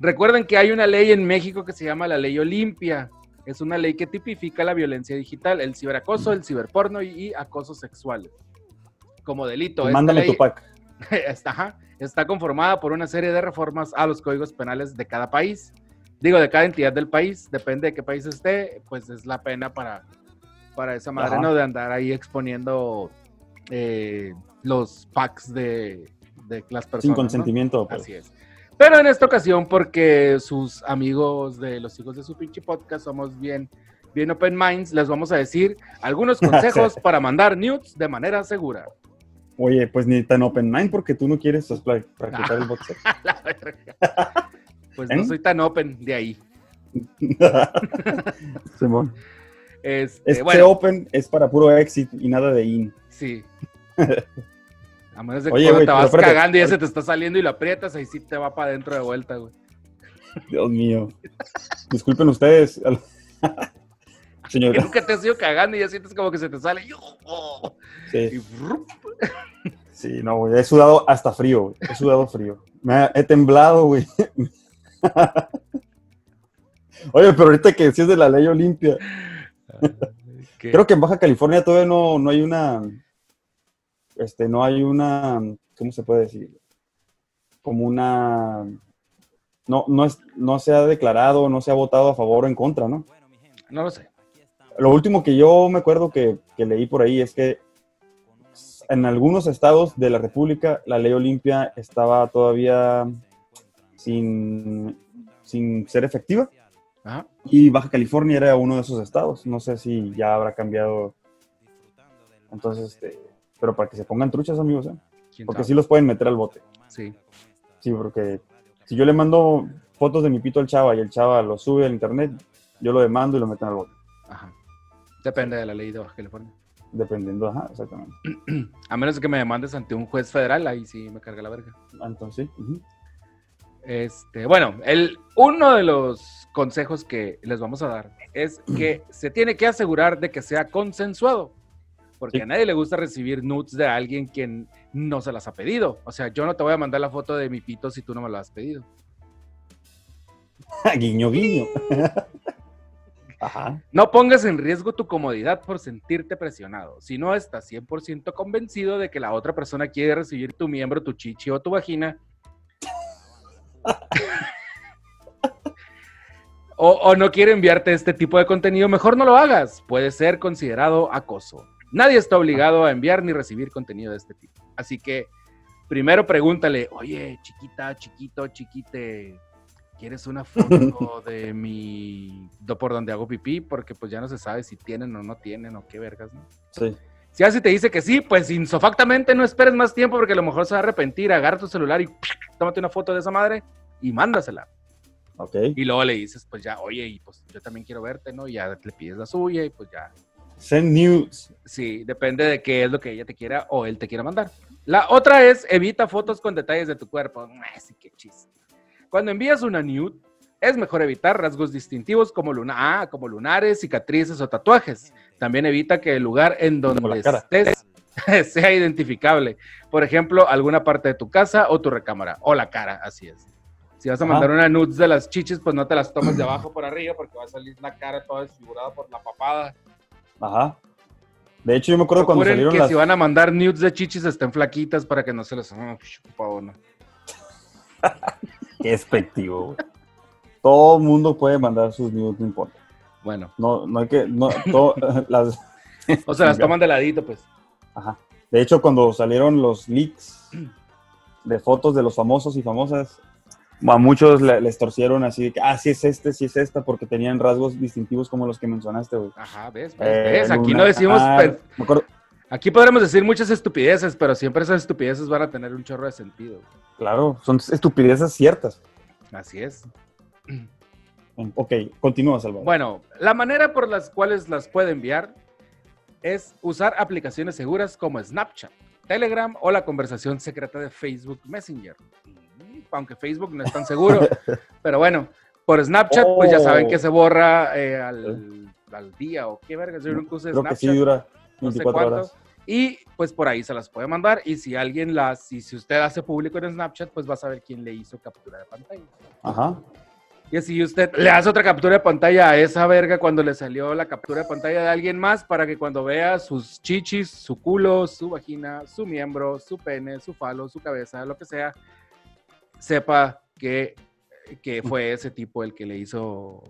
recuerden que hay una ley en México que se llama la ley Olimpia. Es una ley que tipifica la violencia digital, el ciberacoso, el ciberporno y, y acoso sexual como delito. Esta Mándame tu pack. está, conformada por una serie de reformas a los códigos penales de cada país. Digo, de cada entidad del país, depende de qué país esté, pues es la pena para, para esa madre, Ajá. ¿no? De andar ahí exponiendo eh, los packs de, de las personas. Sin ¿no? consentimiento. pues. Así es. Pero en esta ocasión, porque sus amigos de los hijos de su pinche podcast somos bien, bien open minds, les vamos a decir algunos consejos para mandar nudes de manera segura. Oye, pues ni tan open mind porque tú no quieres practicar el boxeo. La verga. Pues no ¿Eh? soy tan open de ahí. Simón. Este, Este bueno, open es para puro exit y nada de in. sí. A menos de que Oye, cuando te vas espérate. cagando y ya se te está saliendo y lo aprietas, ahí sí te va para adentro de vuelta, güey. Dios mío. Disculpen ustedes. Que Señor. nunca te has ido cagando y ya sientes como que se te sale. oh, Sí, sí, no, güey. He sudado hasta frío, güey. He sudado frío. Me ha- he temblado, güey. Oye, pero ahorita que decías de la ley Olimpia, ¿Qué? creo que en Baja California todavía no, no hay una. Este, no hay una. ¿Cómo se puede decir? Como una. No, no, es, no se ha declarado, no se ha votado a favor o en contra, ¿no? No lo sé. Lo último que yo me acuerdo que, que leí por ahí es que en algunos estados de la República la ley Olimpia estaba todavía sin, sin ser efectiva Ajá. y Baja California era uno de esos estados. No sé si ya habrá cambiado. Entonces, este, pero para que se pongan truchas, amigos, ¿eh? ¿Quién porque sí los pueden meter al bote. Sí. Sí, porque si yo le mando fotos de mi pito al chava y el chava lo sube al internet, yo lo demando y lo meten al bote. Ajá. Depende de la ley de Baja California. Dependiendo, ajá, exactamente. A menos de que me demandes ante un juez federal, ahí sí me carga la verga. Entonces, sí. ujú. Este, bueno, el, uno de los consejos que les vamos a dar es que se tiene que asegurar de que sea consensuado. Porque Sí. a nadie le gusta recibir nudes de alguien quien no se las ha pedido. O sea, yo no te voy a mandar la foto de mi pito si tú no me lo has pedido. guiño, guiño. No pongas en riesgo tu comodidad por sentirte presionado. Si no estás 100% convencido de que la otra persona quiere recibir tu miembro, tu chichi o tu vagina, o, o no quiere enviarte este tipo de contenido, mejor no lo hagas. Puede ser considerado acoso. Nadie está obligado a enviar ni recibir contenido de este tipo. Así que primero pregúntale, oye, chiquita, chiquito, chiquite, ¿quieres una foto de mi por donde hago pipí? Porque pues ya no se sabe si tienen o no tienen o qué vergas, ¿no? Sí. Si así te dice que sí, pues insofactamente no esperes más tiempo porque a lo mejor se va a arrepentir, agarra tu celular y tómate una foto de esa madre y mándasela. Ok. Y luego le dices, pues ya, oye, y pues yo también quiero verte, ¿no? Y ya le pides la suya y pues ya. Send news. Sí, depende de qué es lo que ella te quiera o él te quiera mandar. La otra es evita fotos con detalles de tu cuerpo. Ay, sí, qué chiste. Cuando envías una nude, es mejor evitar rasgos distintivos como, luna, ah, como lunares, cicatrices o tatuajes. También evita que el lugar en donde estés sea identificable. Por ejemplo, alguna parte de tu casa o tu recámara o la cara, así es. Si vas a Ajá. mandar una nudes de las chichis, pues no te las tomes de abajo por arriba porque va a salir la cara toda desfigurada por la papada. Ajá. De hecho, yo me acuerdo cuando salieron que las. si van a mandar nudes de chichis estén flaquitas para que no se les uno. Qué despectivo, güey. Todo mundo puede mandar sus news, no importa. Bueno, No, no hay que. No, todo- las, o se las toman de ladito, pues. Ajá. De hecho, cuando salieron los leaks de fotos de los famosos y famosas, a muchos le- les torcieron así de que, ah, sí es este, sí es esta, porque tenían rasgos distintivos como los que mencionaste, güey. Ajá, ves, ves, Eh, ves. Aquí Luna- no decimos. ah, per- me acuerdo- Aquí podremos decir muchas estupideces, pero siempre esas estupideces van a tener un chorro de sentido. claro, son estupideces ciertas. Así es. Ok, continúa, Salvador. Bueno, la manera por las cuales las puede enviar es usar aplicaciones seguras como Snapchat, Telegram o la conversación secreta de Facebook Messenger. Mm, Aunque Facebook no es tan seguro, pero bueno, por Snapchat, pues ya saben que se borra eh, al, al día o qué verga, yo nunca usé Creo que Snapchat. sí dura no sé 24 cuánto. horas. Y pues por ahí se las puede mandar. Y si alguien las, y si usted hace público en Snapchat, pues va a saber quién le hizo captura de pantalla. Ajá. Y así usted le hace otra captura de pantalla a esa verga cuando le salió la captura de pantalla de alguien más para que cuando vea sus chichis, su culo, su vagina, su miembro, su pene, su falo, su cabeza, lo que sea, sepa que, que fue ese tipo el que le hizo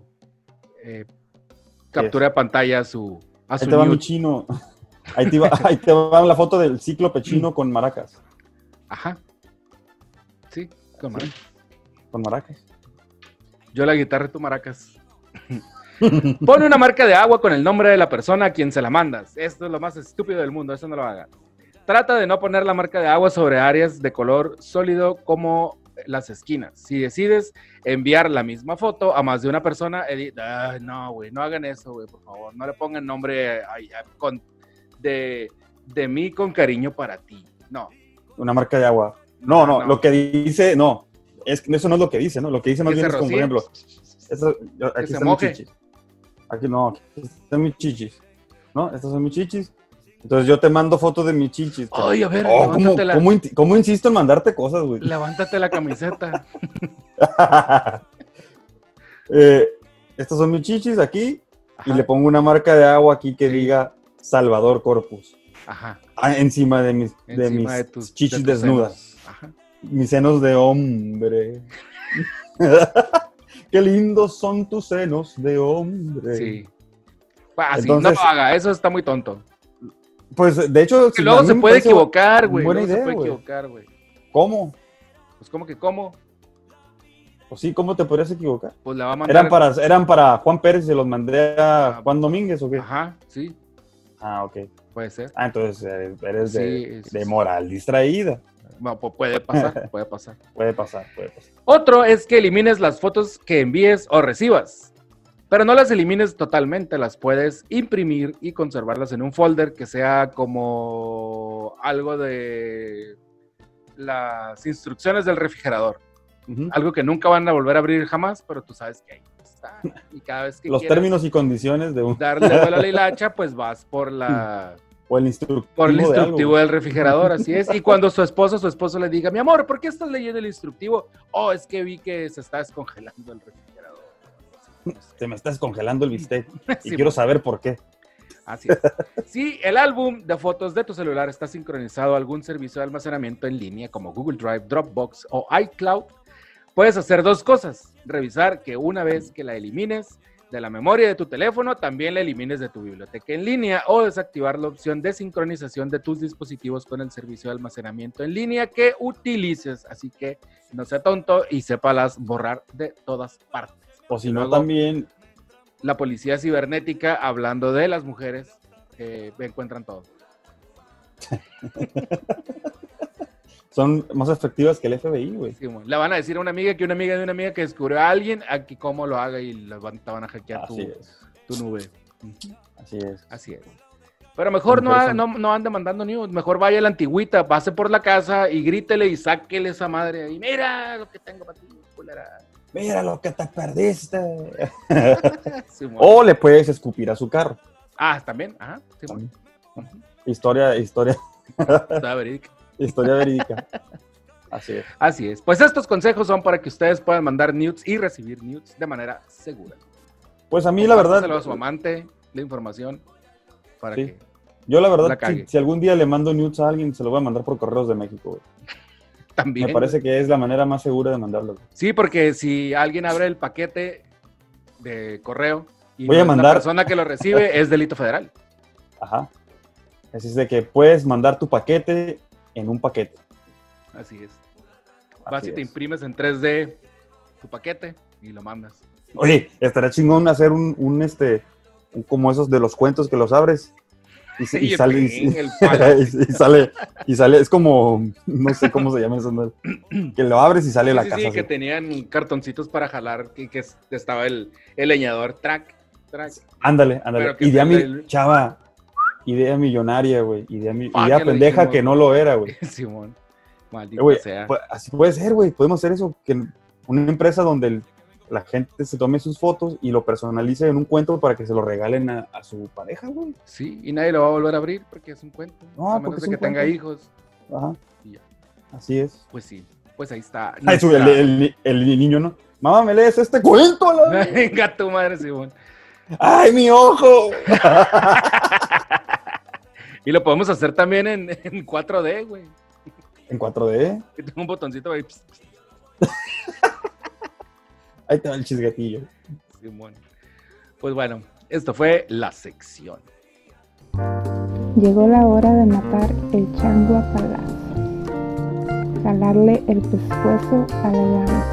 eh, captura de pantalla a su, a su te va mi chino. Ahí te va, ahí te va la foto del cíclope chino con maracas. Ajá. Sí, con madre. Con maracas. Yo la guitarra tú maracas. Pone una marca de agua con el nombre de la persona a quien se la mandas. Esto es lo más estúpido del mundo, eso no lo hagan. Trata de no poner la marca de agua sobre áreas de color sólido como las esquinas. Si decides enviar la misma foto a más de una persona, edi- Ay, no, güey, no hagan eso, güey, por favor. No le pongan nombre ay, ay, con- de, de mí con cariño para ti. No. Una marca de agua. No, no, No. lo que dice, no. Es, eso no es lo que dice, ¿no? Lo que dice más Que bien es como, por ejemplo, eso- yo- aquí están mis chichis. Aquí no, aquí están mis chichis. ¿No? Estas son mis chichis. Entonces yo te mando fotos de mis chichis. Ay, a ver, Oh, ¿cómo, levántatela. cómo cómo insisto en mandarte cosas, güey? Levántate la camiseta. Eh, estas son mis chichis aquí y le pongo una marca de agua aquí que diga Salvador Corpus. Ajá. Ah, encima de mis, de mis encima de tus chichis de desnudas. senos. Ajá. Mis senos de hombre. Qué lindos son tus senos de hombre. Sí. Ah, sí, Entonces- no lo haga, eso está muy tonto. Pues de hecho, Que si luego se puede equivocar, güey. buena Luego se idea, puede equivocar, güey. ¿Cómo? Pues como que cómo, Pues sí, ¿cómo te podrías equivocar? pues la va a mandar. Eran para, eran para Juan Pérez y se los mandé a Ah. Juan Domínguez o qué? Ajá, sí, Ah, ok. puede ser. Ah, entonces eres, eres de, Sí, es- de moral distraída. Pu- puede pasar, puede pasar. Puede pasar, puede pasar. Otro es que elimines las fotos que envíes o recibas. Pero no las elimines totalmente, las puedes imprimir y conservarlas en un folder que sea como algo de las instrucciones del refrigerador. Algo que nunca van a volver a abrir jamás, pero tú sabes que ahí está. Y cada vez que Los términos y condiciones de un darle vuelo a la hilacha, pues vas por la o el instructivo. por el de algo. instructivo del refrigerador, así es. Y cuando su esposo, su esposo le diga, mi amor, ¿por qué estás leyendo el instructivo? Oh, es que vi que se está descongelando el refrigerador. Se me está descongelando el bistec y Sí, quiero saber por qué. Así es. Si el álbum de fotos de tu celular está sincronizado a algún servicio de almacenamiento en línea como Google Drive, Dropbox o iCloud, puedes hacer dos cosas. Revisar que una vez que la elimines de la memoria de tu teléfono, también la elimines de tu biblioteca en línea o desactivar la opción de sincronización de tus dispositivos con el servicio de almacenamiento en línea que utilices. Así que no sea tonto y sépalas borrar de todas partes. O si no, también la policía cibernética hablando de las mujeres eh, encuentran todo. son más efectivas que el FBI, güey. Sí. Le van a decir a una amiga que una amiga de una amiga que descubrió a alguien aquí cómo lo haga y le van, te van a hackear tu, Así tu nube. Así es. Así es. Pero mejor no, ha- no, no ande mandando news, mejor vaya a la antigüita, pase por la casa y grítele y sáquele esa madre ahí. Mira lo que tengo para ti, culera. Mira lo que te perdiste. Sí, o le puedes escupir a su carro. Ah, también, ajá. Sí, Historia, historia, está verídica. Historia verídica. Así es. Así es. Pues estos consejos son para que ustedes puedan mandar nudes y recibir nudes de manera segura. Pues a mí la verdad, a su amante la información para Sí. que yo la verdad, si, si algún día le mando nudes a alguien, se lo voy a mandar por correos de México. güey. también. Me parece que es la manera más segura de mandarlo. Sí, porque si alguien abre el paquete de correo y Voy a es la mandar- persona que lo recibe es delito federal. Ajá. Así es de que puedes mandar tu paquete en un paquete. Así es. Vas Así y te es. imprimes en 3D tu paquete y lo mandas. Oye, estaría chingón hacer un, un, este, un- como esos de los cuentos que los abres Y, Y y sale, pin, y, y sale, y sale, es como, no sé cómo se llama eso, que lo abres y sale Sí, la sí, casa. sí, así. que tenían cartoncitos para jalar, que, que es- estaba el, el leñador, track, track. Ándale, ándale. Que Idea mi, el- chava, idea millonaria, güey. Idea, mi- pendeja dijimos, que no lo era, güey. Simón, maldito sea. pues, así puede ser, güey. Podemos hacer eso. Que una empresa donde el- la gente se tome sus fotos y lo personalice en un cuento para que se lo regalen a, a su pareja, güey. Sí, y nadie lo va a volver a abrir porque es un cuento. No, a menos porque de es que tenga hijos. Ajá. Y ya. Así es. Pues sí, pues ahí está. Ay, su- el, nuestra- el- el niño, ¿no? Mamá, ¿me lees este cuento? a la- Venga tu madre, Simón. ¡Ay, mi ojo! Y lo podemos hacer también en, en 4D, güey. En 4D. Que tengo un botoncito ahí. pss, pss, Ahí te va el chisguetillo. Simón. Pues bueno, esto fue la sección. Llegó la hora de matar el chango a palazo. Jalarle el pescuezo a la llave.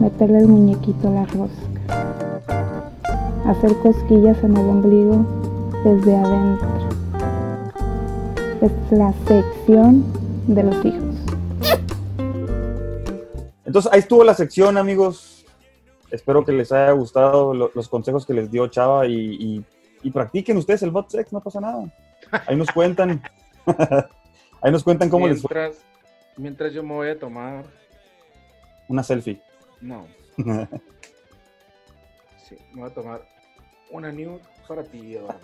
Meterle el muñequito a la rosca. Hacer cosquillas en el ombligo desde adentro. Es la sección de los hijos. Entonces, ahí estuvo la sección, amigos. Espero que les haya gustado lo- los consejos que les dio Chava y, y- y practiquen ustedes el bot sex, no pasa nada. Ahí nos cuentan. ahí nos cuentan cómo les fue mientras, mientras yo me voy a tomar. una selfie. No, sí, me voy a tomar una nude para ti, Eduardo.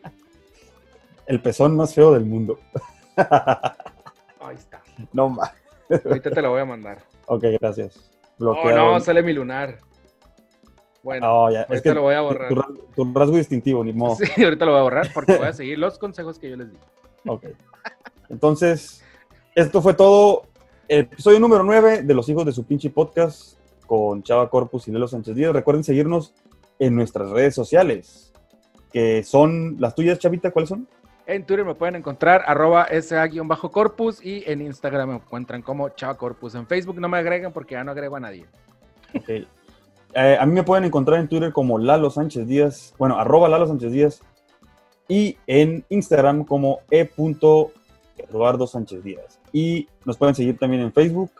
el pezón más feo del mundo. Ahí está. no más. Ahorita te la voy a mandar. Ok, gracias. Oh, Bloqueado. no, sale mi lunar. Bueno, No, ya, es ahorita que lo voy a borrar. Tu, tu rasgo distintivo, ni modo. Sí, ahorita lo voy a borrar porque voy a seguir los consejos que yo les di. Ok. Entonces, esto fue todo. Episodio número 9 de Los Hijos de su pinche podcast con Chava Corpus y Lelo Sánchez Díaz. Recuerden seguirnos en nuestras redes sociales, que son las tuyas, Chavita, ¿cuáles son? En Twitter me pueden encontrar arroba SA-corpus y en Instagram me encuentran como Chava Corpus. En Facebook no me agregan porque ya no agrego a nadie. Eh, a mí me pueden encontrar en Twitter como Lalo Sánchez Díaz, bueno, arroba Lalo Sánchez Díaz, y en Instagram como e.eduardo Sánchez Díaz. Y nos pueden seguir también en Facebook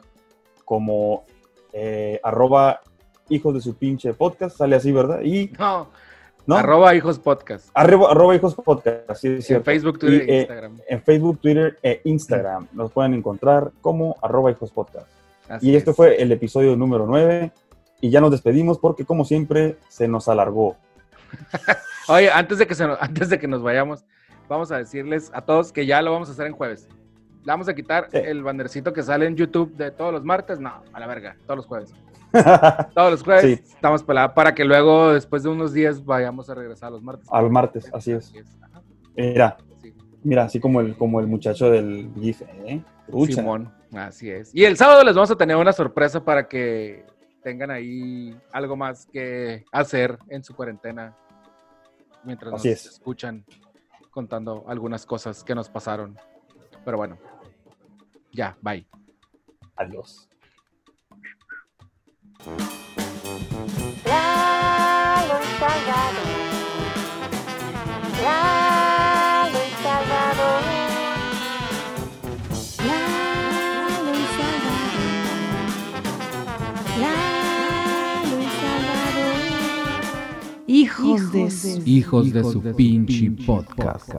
como eh, arroba hijos de su pinche podcast, sale así, ¿verdad? Y, No, ¿no? arroba hijos podcast. Arroba, arroba hijos podcast, sí, es En. Facebook, Twitter Y, e eh, Instagram. En Facebook, Twitter e Instagram nos pueden encontrar como arroba hijos podcast. Así Y esto es. fue el episodio número 9. Y ya nos despedimos porque, como siempre, se nos alargó. Oye, antes de, que se nos- antes de que nos vayamos, vamos a decirles a todos que ya lo vamos a hacer en jueves. Le vamos a quitar Sí. el bandercito que sale en YouTube de todos los martes. No, a la verga, todos los jueves. Todos los jueves Sí. estamos pelada para que luego, después de unos días, vayamos a regresar a los martes. Al martes, así es. Mira, sí. mira, así como el, como el muchacho del GIF, ¿eh? Simón, así es. Y el sábado les vamos a tener una sorpresa para que tengan ahí algo más que hacer en su cuarentena mientras Así nos es. escuchan contando algunas cosas que nos pasaron. Pero bueno, ya, bye. Adiós. Lalo Salvador. Lalo Salvador. Lalo Salvador. Lalo Salvador. Hijos de su Hijos de su pinche podcast.